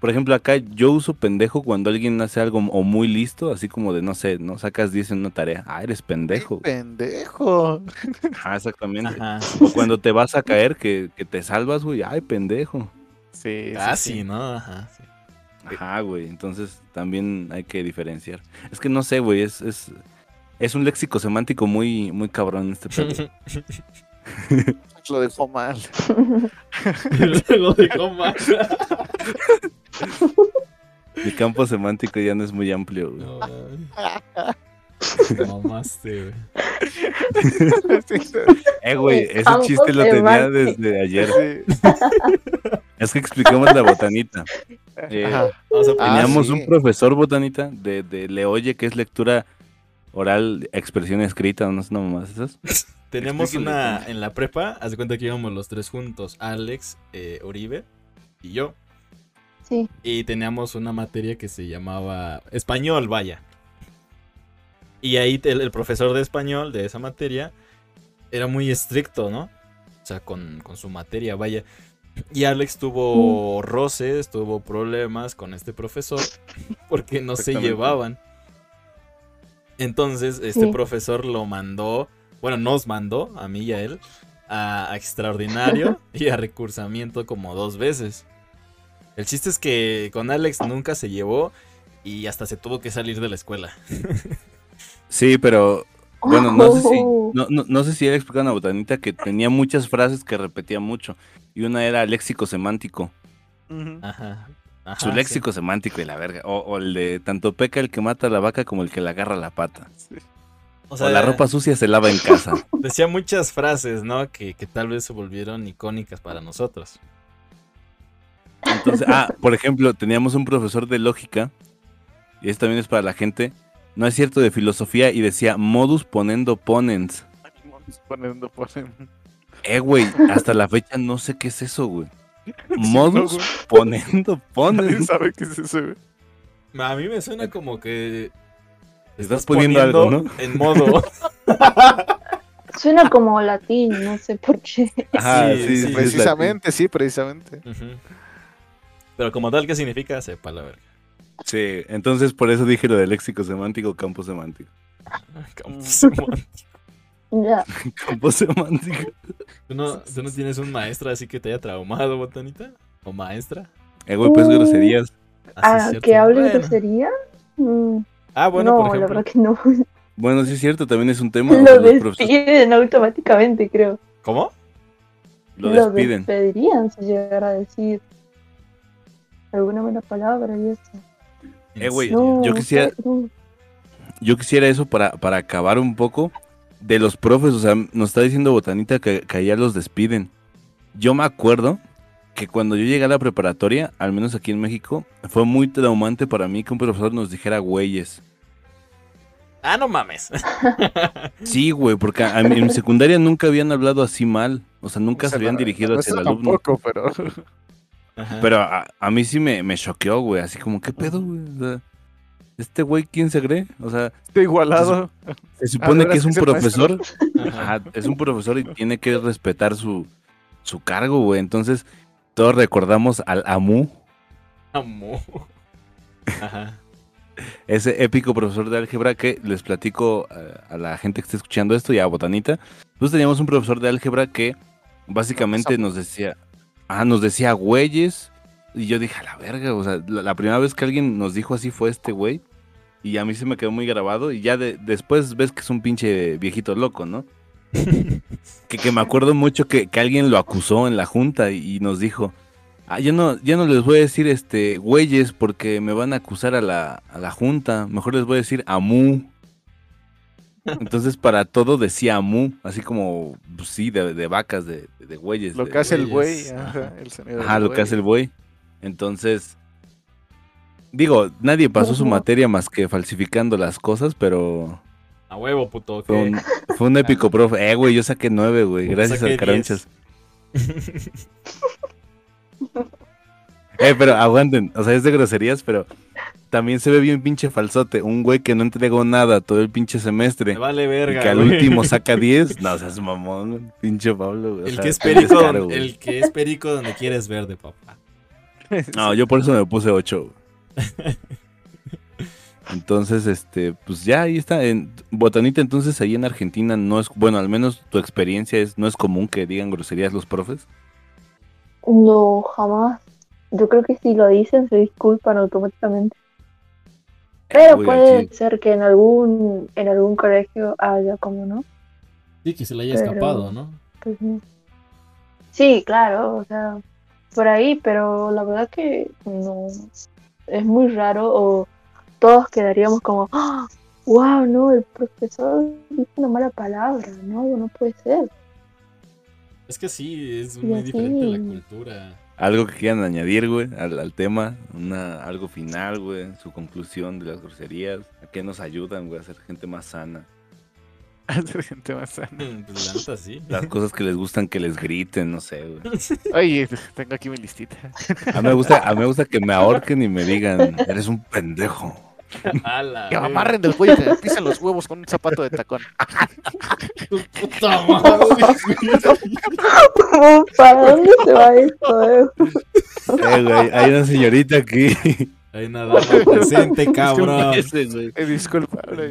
Por ejemplo, acá yo uso pendejo cuando alguien hace algo o muy listo, así como de, no sé, no sacas 10 en una tarea. Ah, eres pendejo. Pendejo. Ajá, exactamente. Ajá. O cuando te vas a caer, que, que te salvas, güey. Ay, pendejo. Sí, sí, Casi, sí. ¿no? Ajá, sí. Ajá, güey. Entonces también hay que diferenciar. Es que no sé, güey. Es, es, es un léxico semántico muy, muy cabrón este pedo. Lo dejó mal. Lo dejó mal. Mi campo semántico ya no es muy amplio, güey. No, mamaste, güey. Eh, güey, ese chiste lo tenía desde ayer. Sí. Es que explicamos la botanita. Eh, Ah, Teníamos sí. un profesor botanita de, de Le Oye, que es lectura oral, expresión escrita, no sé, no más esas. Tenemos una en la prepa, haz de cuenta que íbamos los tres juntos, Alex, eh, Uribe y yo. Sí. Y teníamos una materia que se llamaba español, vaya. Y ahí el, el profesor de español de esa materia era muy estricto, ¿no? O sea, con, con su materia, vaya. Y Alex tuvo roces, tuvo problemas con este profesor porque no se llevaban. Entonces, este Sí. profesor lo mandó, bueno, nos mandó, a mí y a él, a, a extraordinario y a recursamiento como dos veces. El chiste es que con Alex nunca se llevó y hasta se tuvo que salir de la escuela. Sí, pero bueno, no sé si, Oh. no, no, no sé si él explicaba a Botanita que tenía muchas frases que repetía mucho. Y una era léxico semántico. Ajá. ajá, Su sí. léxico semántico y la verga. O, o el de tanto peca el que mata a la vaca como el que le agarra la pata. O O, sea, la ropa sucia se lava en casa. decía muchas frases, ¿no? Que, que tal vez se volvieron icónicas para nosotros. Entonces, ah, por ejemplo, teníamos un profesor de lógica, y esto también es para la gente, no es cierto, de filosofía, y decía modus ponendo ponens. Poniendo, ponen. Eh, güey, hasta la fecha no sé qué es eso, güey. no, Modus güey. ponendo Nadie ponens. sabe qué es eso, güey. A mí me suena como que. Estás poniendo algo, poniendo En modo. Suena como latín, no sé por qué. Ajá, Sí, sí, sí, sí, Precisamente, sí, precisamente. Pero como tal, ¿qué significa? Sepa la verga. Sí, entonces por eso dije lo del léxico semántico, campo semántico. Campo semántico. Ya. Campo semántico. ¿Tú no, ¿Tú no tienes un maestro así que te haya traumado, botanita? ¿O maestra? Eh, güey, pues Uh. groserías. Ah, Ah, que hable de Bueno. grosería. Mm, Ah, bueno, no, por la ejemplo. verdad que no. Bueno, sí es cierto, también es un tema. Lo despiden automáticamente, creo. ¿Cómo? lo despiden. despedirían si llegara a decir alguna buena palabra y eso. ¿En Eh, güey? No, yo quisiera- no. Yo quisiera eso para, para acabar un poco de los profes. O sea, nos está diciendo Botanita que, que allá los despiden. Yo me acuerdo que cuando yo llegué a la preparatoria, al menos aquí en México, fue muy traumante para mí que un profesor nos dijera güeyes. Ah, no mames. Sí, güey, porque a mí- en mi secundaria nunca habían hablado así mal. O sea, nunca O sea, se habían dirigido hacia el alumno. Tampoco, pero. Ajá. Pero a, a mí sí me, me choqueó, güey. Así como, ¿qué pedo, güey? O sea, ¿este güey quién se cree? O sea, Está igualado. se supone ahora que es un profesor. Ajá. Es un profesor y tiene que respetar su, su cargo, güey. Entonces, todos recordamos al Amu, Amo. Ajá. ese épico profesor de álgebra que les platico eh, a la gente que está escuchando esto y a Botanita. Nosotros teníamos un profesor de álgebra que básicamente nos decía, ah, nos decía güeyes. Y yo dije, a la verga, o sea, la, la primera vez que alguien nos dijo así fue este güey. Y a mí se me quedó muy grabado. Y ya de- después ves que es un pinche viejito loco, ¿no? que, que me acuerdo mucho que, que alguien lo acusó en la junta y, y nos dijo, ah, ya no, ya no les voy a decir este güeyes porque me van a acusar a la, a la junta, mejor les voy a decir amu. Entonces para todo decía amu, así como, pues, sí, de, de vacas, de, de güeyes. Lo de- que hace el buey. Ajá, ajá. el sonido Ajá, del lo que hace el buey. Entonces, digo, nadie pasó su materia más que falsificando las cosas, pero A huevo, puto. fue un, fue un épico profe. Eh, güey, yo saqué nueve, güey, gracias al Caranchas. Eh, pero aguanten, o sea, es de groserías, pero también se ve bien pinche falsote. Un güey que no entregó nada todo el pinche semestre. Me vale Y verga. que al güey. último saca 10. No, seas mamón, pinche Pablo. güey, o El sea, que es perico, el que es perico donde quieres verde, papá. No, yo por eso me puse 8. Entonces, este, pues ya ahí está. En Botanita, entonces ahí en Argentina no es, bueno, al menos tu experiencia es, no es común que digan groserías los profes. No, jamás. Yo creo que si lo dicen se disculpan automáticamente. Pero puede ser que en algún en algún colegio haya como, ¿no? Sí, que se le haya Pero- escapado, ¿no? Pues no. Sí, claro, o sea, por ahí, pero la verdad que no. Es muy raro o todos quedaríamos como, ¡Ah! wow, no, el profesor dijo una mala palabra, no, no puede ser. Es que sí, es Y muy así- diferente la cultura. Algo que quieran añadir, güey, al, al tema, una, algo final, güey, su conclusión de las groserías, a qué nos ayudan, güey, a ser gente más sana. Hacer gente más sana. Pues la neta sí. Las cosas que les gustan que les griten, no sé, güey. Oye, tengo aquí mi listita. A mí me gusta, a mí me gusta que me ahorquen y me digan, eres un pendejo. Que amarren del cuello y que me pisen los huevos con un zapato de tacón. Puta madre. ¿Para dónde se va esto? eh? Eh, güey, hay una señorita aquí. Hay una dama presente, cabrón. Eh, disculpa, loco, la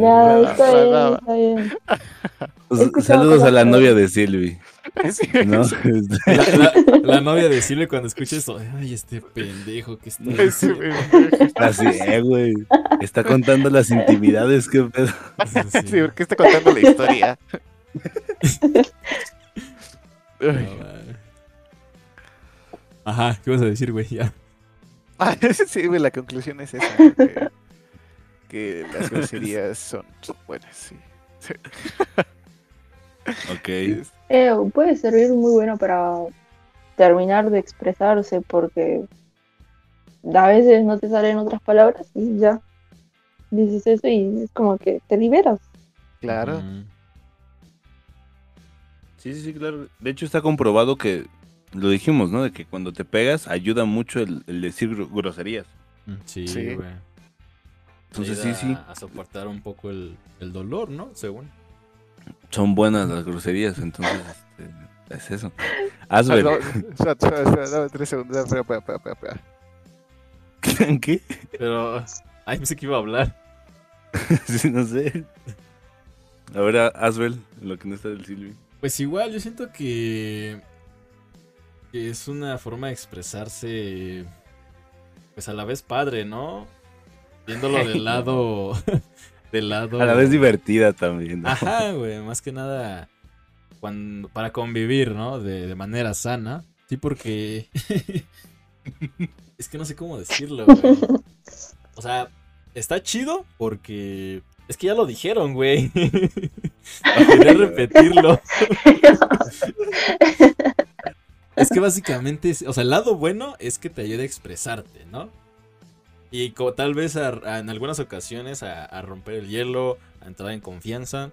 Ya, está bien, está bien. Saludos a la novia de Silvi. Sí, ¿no? sí, Este, La, la- la novia de Silvia cuando escucha eso, ay, este pendejo que está sí. Así, eh, güey. Está contando las intimidades, qué pedo. Sí, porque está contando la historia. No. Ajá, ¿qué vas a decir, güey? Ya. Ah, sí, güey, la conclusión es esa. Que, que las groserías son, son buenas, sí. Ok. Eh, puede servir muy bueno para terminar de expresarse porque a veces no te salen otras palabras y ya dices eso y es como que te liberas. Claro. Mm. Sí, sí, sí, claro. De hecho, está comprobado que, lo dijimos, ¿no? De que cuando te pegas ayuda mucho el, el decir gro- groserías. Mm, Sí, Sí. güey. Entonces, sí, sí. A soportar un poco el, el dolor, ¿no? Según. Son buenas las groserías, entonces, este, es eso. Ah, espera, dame tres segundos. Espera, espera, espera, espera, espera. ¿qué? Pero. Ay, pensé que iba a hablar. Sí, no sé. A ver, Asbel, lo que no está del Silvi. Pues igual, yo siento que. que es una forma de expresarse. Pues a la vez padre, ¿no? Viéndolo del lado. Del lado. A la vez divertida también. ¿no? Ajá, güey, más que nada cuando, para convivir, ¿no? De, de manera sana. Sí, porque... es que no sé cómo decirlo, güey. O sea, está chido porque... Es que ya lo dijeron, güey. Quería repetirlo. Es que básicamente, o sea, el lado bueno es que te ayude a expresarte, ¿no? Y tal vez a- a- en algunas ocasiones a, a romper el hielo, a entrar en confianza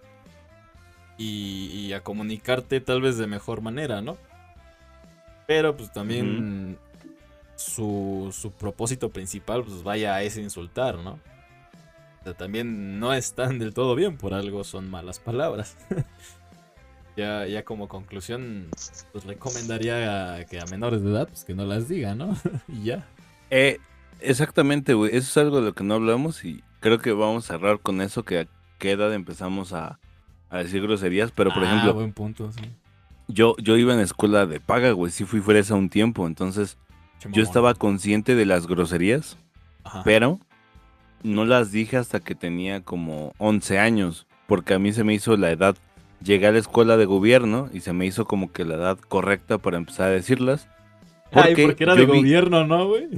y, y a comunicarte tal vez de mejor manera, ¿no? Pero pues también su, su propósito principal pues vaya a ese insultar, ¿no? O sea, también no están del todo bien, por algo son malas palabras. ya, ya como conclusión, pues recomendaría a- que a menores de edad pues que no las digan, ¿no? y ya. Eh, exactamente, güey. Eso es algo de lo que no hablamos y creo que vamos a cerrar con eso, que a qué edad empezamos a, a decir groserías. Pero, por Ah, ejemplo, buen punto, sí. yo, yo iba en escuela de paga, güey. Sí fui fresa un tiempo, entonces yo estaba consciente de las groserías, Ajá. pero no las dije hasta que tenía como 11 años, porque a mí se me hizo la edad, llegué a la escuela de gobierno y se me hizo como que la edad correcta para empezar a decirlas. Ay, porque era de vi- gobierno, ¿no, güey?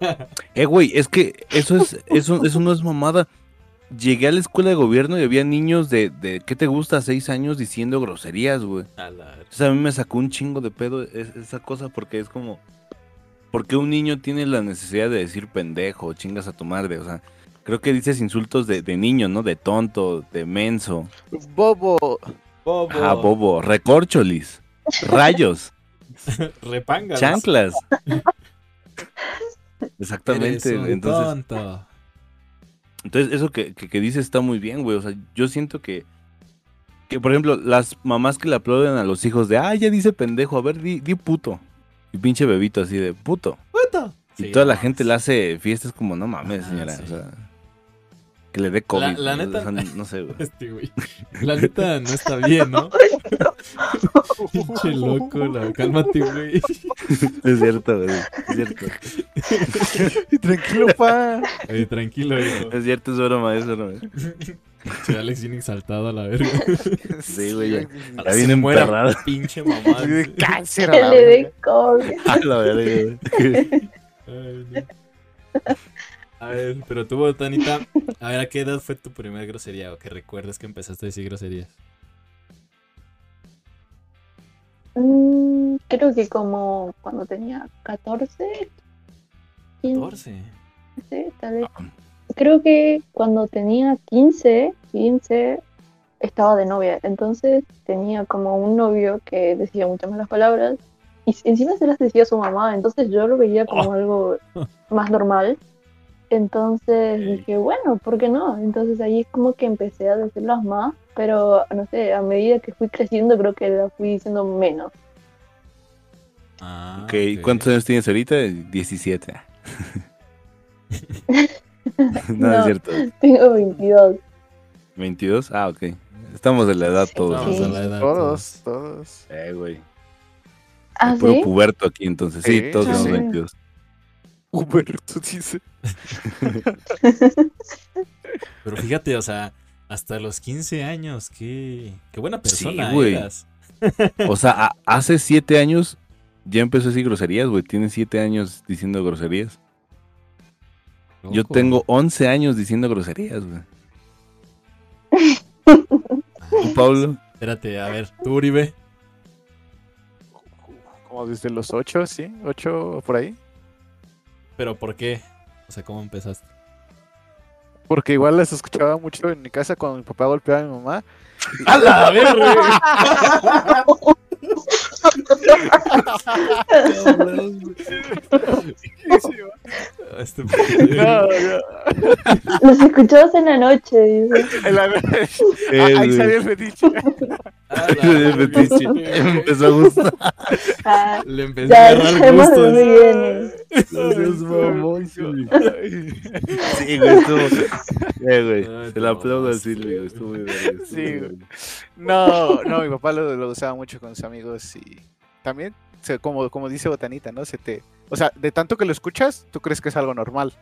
Eh, güey, es que eso es, eso, eso no es mamada. Llegué a la escuela de gobierno y había niños de, de ¿qué te gusta? Seis años diciendo groserías, güey. A la- Entonces a mí me sacó un chingo de pedo es- esa cosa porque es como, ¿por qué un niño tiene la necesidad de decir pendejo, chingas a tu madre? O sea, creo que dices insultos de, de niño, ¿no? De tonto, de menso, Bobo. Bobo. ah, bobo, recorcholis, rayos, Repángalos. chanclas. Eres Exactamente, un entonces... tonto. Entonces, eso que, que, que dice está muy bien, güey. O sea, yo siento que, que, por ejemplo, las mamás que le aplauden a los hijos de, ah, ya dice pendejo, a ver, di, di puto. Y pinche bebito así de puto. ¡Puto! Y Sí, toda la gente le hace fiestas como, no mames, señora. sí. O sea, que le dé COVID. la o neta- sea, no sé, güey. Este, güey. La neta no está bien, ¿no? Pinche loco, la... cálmate, güey. Es cierto, güey. Es cierto. Tranquilo, pa. Oye, tranquilo, hijo. Es cierto, es broma, es broma. Che, Alex viene exaltado a la verga. Sí, güey, ya. A Ya viene muera, emperrado. Pinche mamá. De cáncer a Que la le verga. dé COVID. A la verga, güey. Ay, no. A ver, pero tú, Botanita, a ver, ¿a qué edad fue tu primera grosería o que recuerdas que empezaste a decir groserías? Mm, creo que como cuando tenía 14, 15, 14. tal vez. Creo que cuando tenía 15, 15, estaba de novia. Entonces tenía como un novio que decía muchas malas palabras y encima se las decía a su mamá. Entonces yo lo veía como algo más normal. Entonces Ok. dije, bueno, ¿por qué no? Entonces ahí es como que empecé a decirlas más, pero no sé, a medida que fui creciendo creo que las fui diciendo menos. Ah, ok, ¿y ¿cuántos años tienes ahorita? 17. no, No. es cierto. Tengo 22. 22. Ah, ok. Estamos de la edad todos. La edad. Todos, todos. Eh, güey. ¿Ah, puro sí? puberto aquí, entonces. Sí, Sí, todos sí. 22. Uber, tú dices. Pero fíjate, o sea, hasta los 15 años, qué, qué buena persona güey. eras. O sea, a- hace 7 años ya empezó a decir groserías, güey. Tienes 7 años diciendo groserías. Yo Loco. tengo 11 años diciendo groserías, güey. ¿Tú, Pablo? Espérate, a ver, tú, Uribe. Como desde los ocho, ¿sí? Ocho por ahí. ¿Pero por qué? O sea, ¿cómo empezaste? Porque igual las escuchaba mucho en mi casa cuando mi papá golpeaba a mi mamá. ¡A la verga! Este No, no. Los escuchabas en la noche, dice. En la- Eh, Ah, ahí salió el fetiche. A. Me empezó a gustar. Ah, Le empecé a ya agarrar seas mamón, Silvi. Sí, güey, estuvo. Eh, güey. Ay, Se te la aplaudo a Silvio, estuvo muy verga. Sí, güey. No, no, mi papá lo, lo usaba mucho con sus amigos y también, como, como dice Botanita, ¿no? Se te, o sea, de tanto que lo escuchas, tú crees que es algo normal.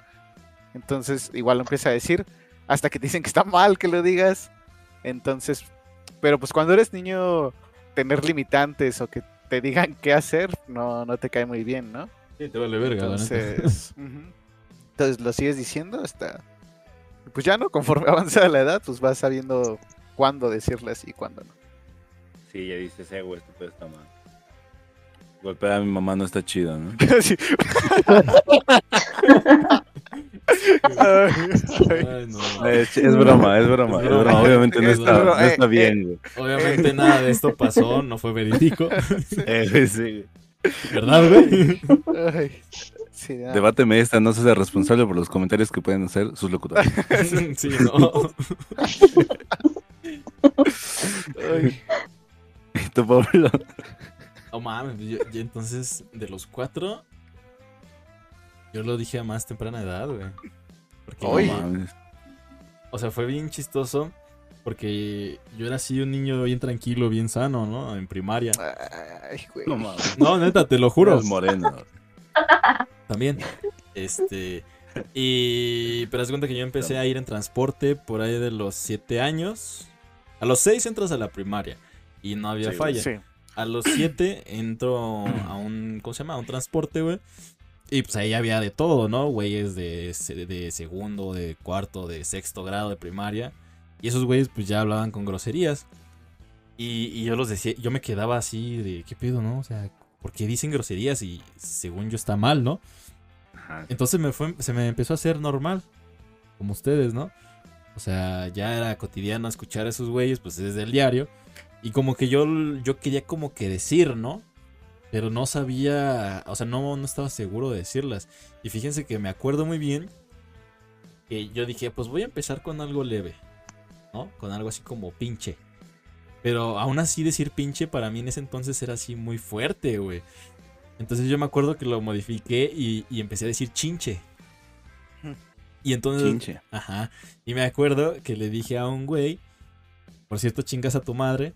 Entonces, igual lo empieza a decir, hasta que te dicen que está mal que lo digas. Entonces, pero pues cuando eres niño, tener limitantes o que te digan qué hacer, no, no te cae muy bien, ¿no? Sí, te vale verga. Entonces, ujú. entonces lo sigues diciendo hasta, pues ya no, conforme avanza la edad, pues vas sabiendo cuándo decirlas y cuándo no. Sí, ya dices, eh, güey, esto puede estar mal. Golpear a mi mamá no está chido, ¿no? Sí. Ay, no. Es, es broma, es broma, Es. Obviamente no Es está, broma, no está eh, bien, güey. Obviamente nada de esto pasó, no fue verídico. Eh, sí. ¿Verdad, güey? Ay. Sí. Debáteme esta, no se sea responsable por los comentarios que pueden hacer sus locutores. Sí, no. Ay. ¿Y tú, Pablo? No mames, yo, yo entonces, de los cuatro, yo lo dije a más temprana edad, güey. Porque. No mames. o sea, fue bien chistoso. Porque yo era así un niño bien tranquilo, bien sano, ¿no? En primaria. Ay, güey. No mames. No, neta, te lo juro. Eres moreno. También. Este. Y. Pero haz cuenta que yo empecé a ir en transporte por ahí de los siete años. A los seis entras a la primaria. Y no había Sí, falla. Sí. A los 7 entro a un, ¿cómo se llama? A un transporte, güey. Y pues ahí había de todo, ¿no? Güeyes de, de segundo, de cuarto, de sexto grado de primaria. Y esos güeyes pues ya hablaban con groserías. Y, y yo los decía, yo me quedaba así de, ¿qué pedo, no? O sea, ¿por qué dicen groserías y según yo está mal, ¿no? Ajá. Entonces me fue, se me empezó a hacer normal, como ustedes, ¿no? O sea, ya era cotidiano escuchar a esos güeyes, pues desde el diario. Y como que yo, yo quería como que decir, ¿no? Pero no sabía, o sea, no, no estaba seguro de decirlas. Y fíjense que me acuerdo muy bien que yo dije, pues voy a empezar con algo leve, ¿no? Con algo así como pinche. Pero aún así decir pinche para mí en ese entonces era así muy fuerte, güey. Entonces yo me acuerdo que lo modifiqué y, y empecé a decir chinche. Y entonces... Chinche. Ajá. Y me acuerdo que le dije a un güey, por cierto, chingas a tu madre,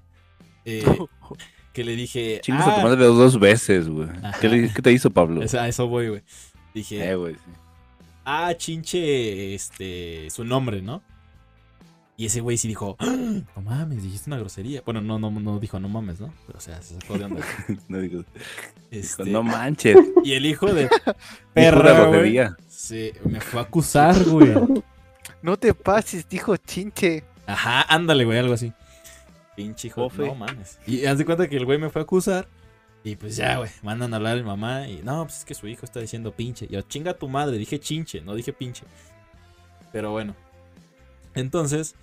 eh, que le dije... Chingas a "Ah", tu madre dos veces, güey. ¿Qué, le- qué te hizo, Pablo? A eso voy, güey. Dije, Eh, güey. sí. ah, chinche, este, su nombre, ¿no? Y ese güey sí dijo, "Ah, no mames, dijiste una grosería. Bueno, no, no, no dijo no mames, ¿no? Pero, o sea, se sacó de onda. No digo, Este, no manches. y el hijo de Hijo de perra, güey, grosería. se me fue a acusar, güey. No te pases, dijo chinche. Ajá, ándale, güey, algo así. Pinche hijo, Bofe. no mames. Y haz de cuenta que el güey me fue a acusar. Y pues ya, güey, mandan a hablar a mi mamá. Y no, pues es que su hijo está diciendo pinche. Y yo, chinga tu madre, dije chinche, no dije pinche. Pero bueno. Entonces,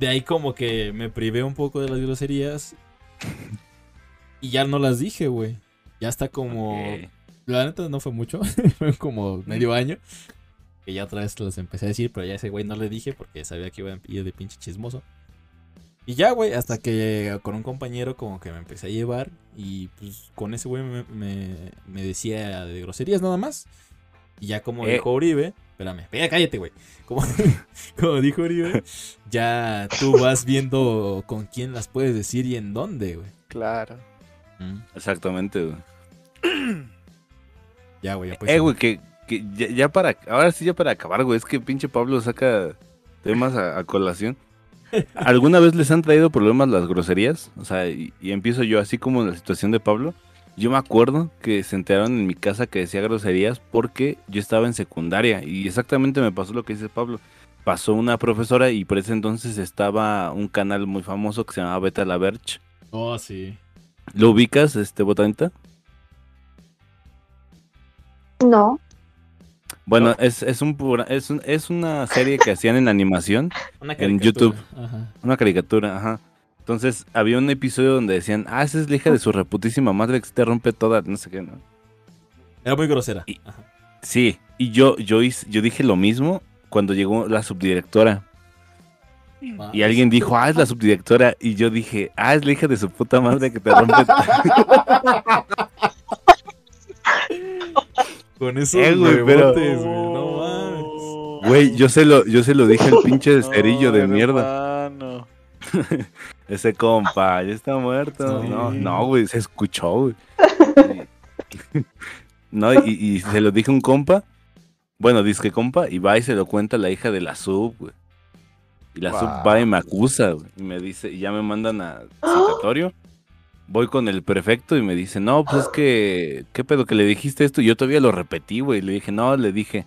de ahí como que me privé un poco de las groserías. Y ya no las dije, güey. Ya está como... La neta no fue mucho, fue como medio año. Que ya otra vez las empecé a decir, pero ya ese güey no le dije porque sabía que iba a ir de pinche chismoso. Y ya, güey, hasta que con un compañero como que me empecé a llevar y pues con ese güey me, me- me decía de groserías nada más. Y ya como Eh. dijo Uribe, espérame, espera, cállate, güey. Como, como dijo Uribe, ya tú vas viendo con quién las puedes decir y en dónde, güey. Claro. Mm, Exactamente, güey. Ya, güey, ya pues. Eh, güey, que, que ya, ya para. Ahora sí, ya para acabar, güey. Es que pinche Pablo saca temas a, a colación. ¿Alguna vez les han traído problemas las groserías? O sea, y, y empiezo yo así como en la situación de Pablo. Yo me acuerdo que se enteraron en mi casa que decía groserías porque yo estaba en secundaria. Y exactamente me pasó lo que dice Pablo. Pasó una profesora y por ese entonces estaba un canal muy famoso que se llamaba Beta la Verge. Oh, sí. ¿Lo ubicas, este botanita? No, Bueno, es, es, un, progr- es, un- es una serie que hacían en animación, Una En. YouTube. Ajá. una caricatura, ajá. Entonces había un episodio donde decían, ah, esa es la hija de su reputísima madre que se te rompe toda, no sé qué, ¿no? Era muy grosera. Y- Ajá. Sí, y yo, yo, hice- yo dije lo mismo cuando llegó la subdirectora. Y alguien dijo, ah, es la subdirectora. Y yo dije, ah, es la hija de su puta madre que te rompe. Con esos Eh, güey, pero- huevotes, güey, No mames. Güey, yo se lo, yo se lo dije al pinche cerillo de No, mierda. hermano. Ese compa, ya está muerto. Sí. No, no, güey, se escuchó, güey. No, y, y se lo dije a un compa. Bueno, dice que compa, y va y se lo cuenta la hija de la sub, güey. Y la sub va y me acusa, güey. Y me dice, y ya me mandan a citatorio. Voy con el prefecto y me dice, no, pues es que, ¿qué pedo que le dijiste esto? Y yo todavía lo repetí, güey. Le dije, no, le dije,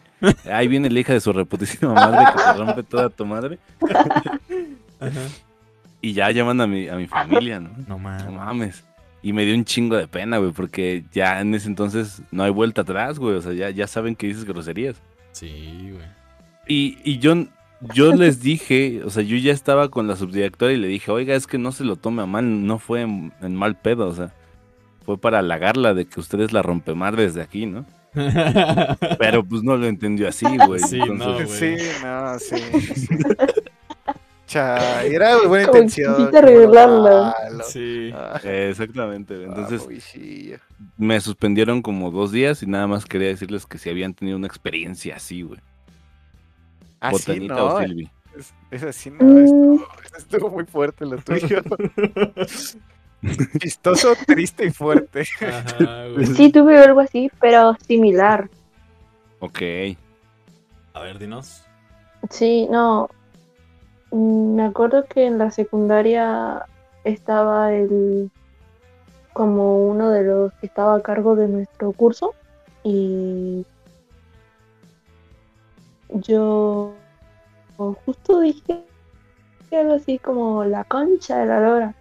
ahí viene la hija de su reputísima madre que te rompe toda tu madre. Ajá. Y ya llaman a mi, a mi familia, ¿no? No No mames. mames. Y me dio un chingo de pena, güey, porque ya en ese entonces no hay vuelta atrás, güey. O sea, ya, ya saben que dices groserías. Sí, güey. Y, y yo, yo les dije, o sea, yo ya estaba con la subdirectora y le dije, oiga, es que no se lo tome a mal, no fue en, en mal pedo, o sea, fue para halagarla de que ustedes la rompemar desde aquí, ¿no? Pero pues no lo entendió así, güey. Sí, no, entonces, güey. Sí, no, sí. sí. Cha, era buena Como intención. arreglarla. malo. Sí. Ah, eh, exactamente, entonces me suspendieron como dos días y nada más quería decirles que si habían tenido una experiencia así, güey. Así Botanita no, o Silvi. es, es así no, estuvo, estuvo muy fuerte lo tuyo. Chistoso, triste y fuerte. Ajá, sí tuve algo así, pero similar. Ok. A ver, dinos. Sí, no. Mm, Me acuerdo que en la secundaria estaba el como uno de los que estaba a cargo de nuestro curso y yo justo dije algo así como la concha de la lora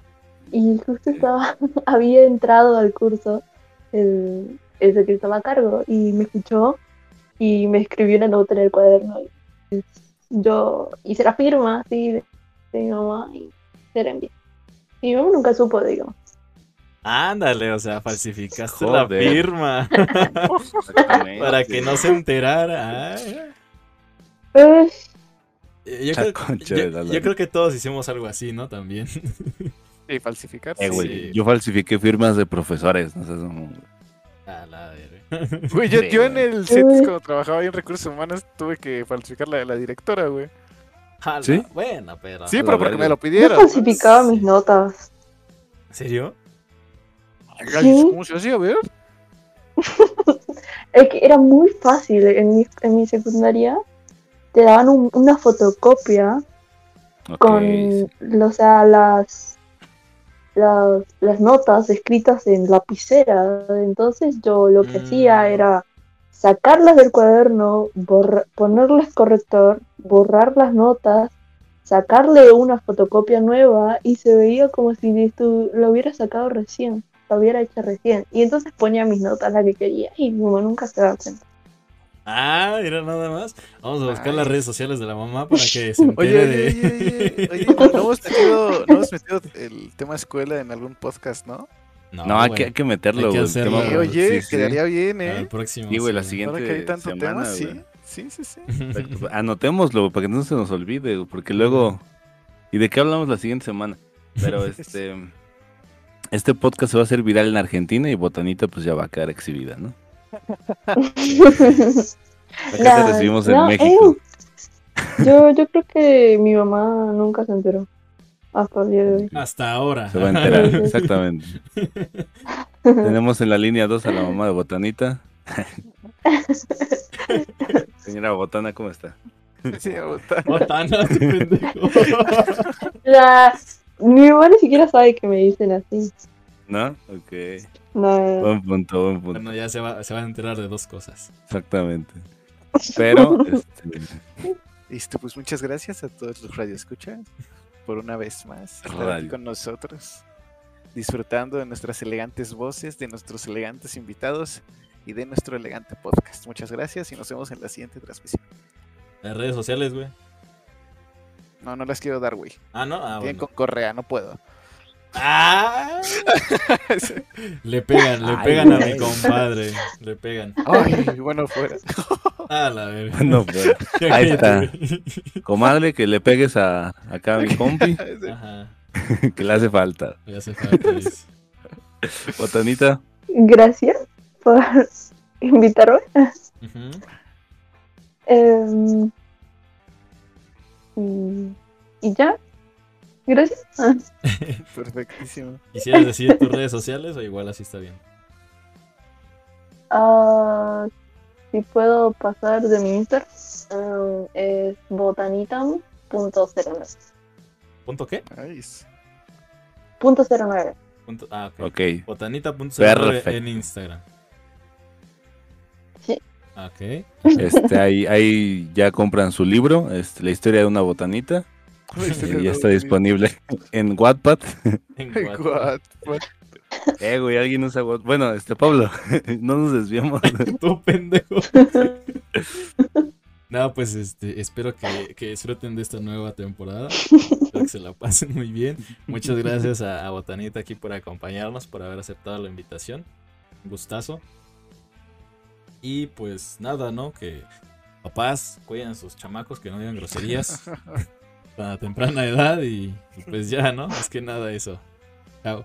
y justo estaba había entrado al curso el, ese que estaba a cargo y me escuchó y me escribió una nota en el cuaderno y yo hice la firma así de, de mi mamá y se la envié. Y mi mamá nunca supo, digamos. Ándale, o sea, falsificaste la firma para que no se enterara. Ay. Pues, Eh, Yo creo, yo- yo que todos hicimos algo así, ¿no? También. Y falsificar. Eh, güey, Sí. yo falsifiqué firmas de profesores, no sé, como- A la verga. Güey, yo, Sí, yo en el CETIS Uy. cuando trabajaba ahí en recursos humanos tuve que falsificar la de la directora, güey. A ¿Sí? Bueno, pero. Sí, pero porque me lo yo pidieron. falsificaba mis notas. ¿En serio? Sí. ¿Cómo se hacía, ver? Es que era muy fácil. En mi, en mi secundaria te daban un- una fotocopia con, o sea, las, las, las notas escritas en lapicera. Entonces yo lo que Mm. hacía era sacarlas del cuaderno, borra- ponerles corrector, borrar las notas, sacarle una fotocopia nueva y se veía como si estu- lo hubiera sacado recién, lo hubiera hecho recién. Y entonces ponía mis notas las que quería y mi mamá nunca se daba cuenta. Ah, mira nada más. Vamos a buscar Ay. las redes sociales de la mamá para que se entere oye, de. oye, oye, oye, ¿no, no hemos metido, no hemos metido el tema escuela en algún podcast, ¿no? No, hay, que, hay que meterlo, Hay que güey. Sí, oye, sí, sí. quedaría bien, ¿eh? próximo. Sí, güey, la siguiente Ahora que hay tanto semana, tema, sí. Sí, sí, sí. Anotémoslo para que no se nos olvide, porque luego... ¿Y de qué hablamos la siguiente semana? Pero este... Este podcast se va a hacer viral en Argentina y Botanita pues ya va a quedar exhibida, ¿no? Acá te La- recibimos en no, México. eh, yo, yo creo que mi mamá nunca se enteró hasta el día de hoy. Hasta ahora. Se va a enterar, exactamente. Tenemos en la línea 2 a la mamá de Botanita. Señora Botana, ¿cómo está? Sí, botana. Botana, tu pendejo. La, mi mamá ni siquiera sabe que me dicen así. ¿No? Ok. No, Buen punto, buen punto. Bueno, ya se va, se va a enterar de dos cosas. Exactamente. Pero, este, Listo, pues muchas gracias a todos los radioescuchas por una vez más estar aquí Radio. con nosotros, disfrutando de nuestras elegantes voces, de nuestros elegantes invitados y de nuestro elegante podcast. Muchas gracias y nos vemos en la siguiente transmisión. Las redes sociales, güey. No, no las quiero dar, güey. Ah, no. Ah, Tienen bueno. con correa, no puedo. Ah, le pegan, le Ay, pegan a mi compadre. Le pegan. Ay, bueno, fuera. Ah, la verga. bueno, pues, Ya ahí está. comadre, que le pegues a acá a mi compi, Ajá. que le hace falta. Le hace falta. Botanita, gracias por invitarme. Em, y ya. Gracias. Perfectísimo. ¿Quisieras decir tus redes sociales o igual así está bien? ah, si puedo pasar de mi Instagram, ah, es botanitam.09. ¿Punto qué? Nice. Punto 09. Punto, ah, ok. ok. Botanita.09 Perfecto. en Instagram. Sí. Ok. Este, ahí, ahí ya compran su libro, este, La historia de una botanita, y ya está disponible en Wattpad. En what. Eh, güey, alguien usa Wattpad. Bueno, este, Pablo, no nos desviamos. Tú, pendejo. No, pues este, espero que, que disfruten de esta nueva temporada. Espero que se la pasen muy bien. Muchas gracias a, a Botanita aquí por acompañarnos, por haber aceptado la invitación. Un gustazo. Y pues nada, ¿no? Que papás cuiden a sus chamacos, que no digan groserías temprana edad y, y pues ya, ¿no? Es que nada eso. Chao.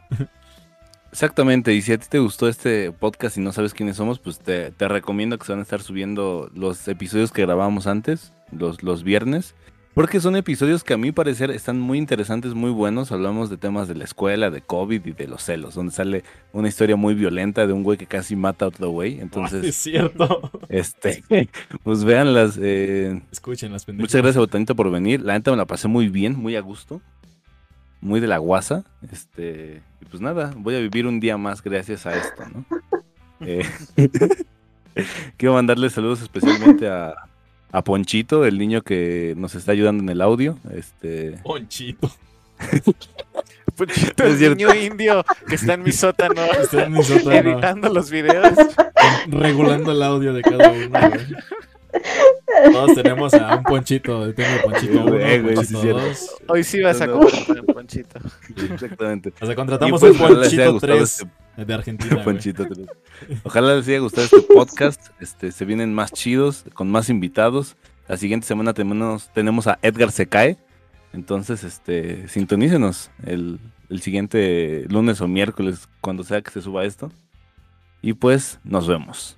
Exactamente, y si a ti te gustó este podcast y no sabes quiénes somos, pues te, te recomiendo que se van a estar subiendo los episodios que grabamos antes, los, los viernes, porque son episodios que a mi parecer están muy interesantes, muy buenos. Hablamos de temas de la escuela, de COVID y de los celos, donde sale una historia muy violenta de un güey que casi mata a otro güey. es Entonces, cierto. este, pues véanlas. Eh, Escuchen las pendejas. muchas gracias, Botanita, por venir. La neta me la pasé muy bien, muy a gusto. Muy de la guasa. Este, y pues nada, voy a vivir un día más gracias a esto, ¿no? Eh, quiero mandarle saludos especialmente a, a Ponchito, el niño que nos está ayudando en el audio. Este, Ponchito. Ponchito, Es el niño indio que está en mi sótano Está en mi sótano. editando los videos. regulando el audio de cada uno, güey. Todos tenemos a un ponchito. Tengo ponchito 1, Güey, güey, sí, ponchito cierto. pues, 2. Hoy sí vas a no. comer, Ponchito. exactamente. O sea, contratamos pues, un haya ponchito gustado 3 este de Argentina. Ponchito. Ojalá les haya gustado este podcast. Este, se vienen más chidos, con más invitados. La siguiente semana tenemos, tenemos a Edgar Secae. Entonces, este, sintonícenos el, el siguiente lunes o miércoles, cuando sea que se suba esto. Y pues, nos vemos.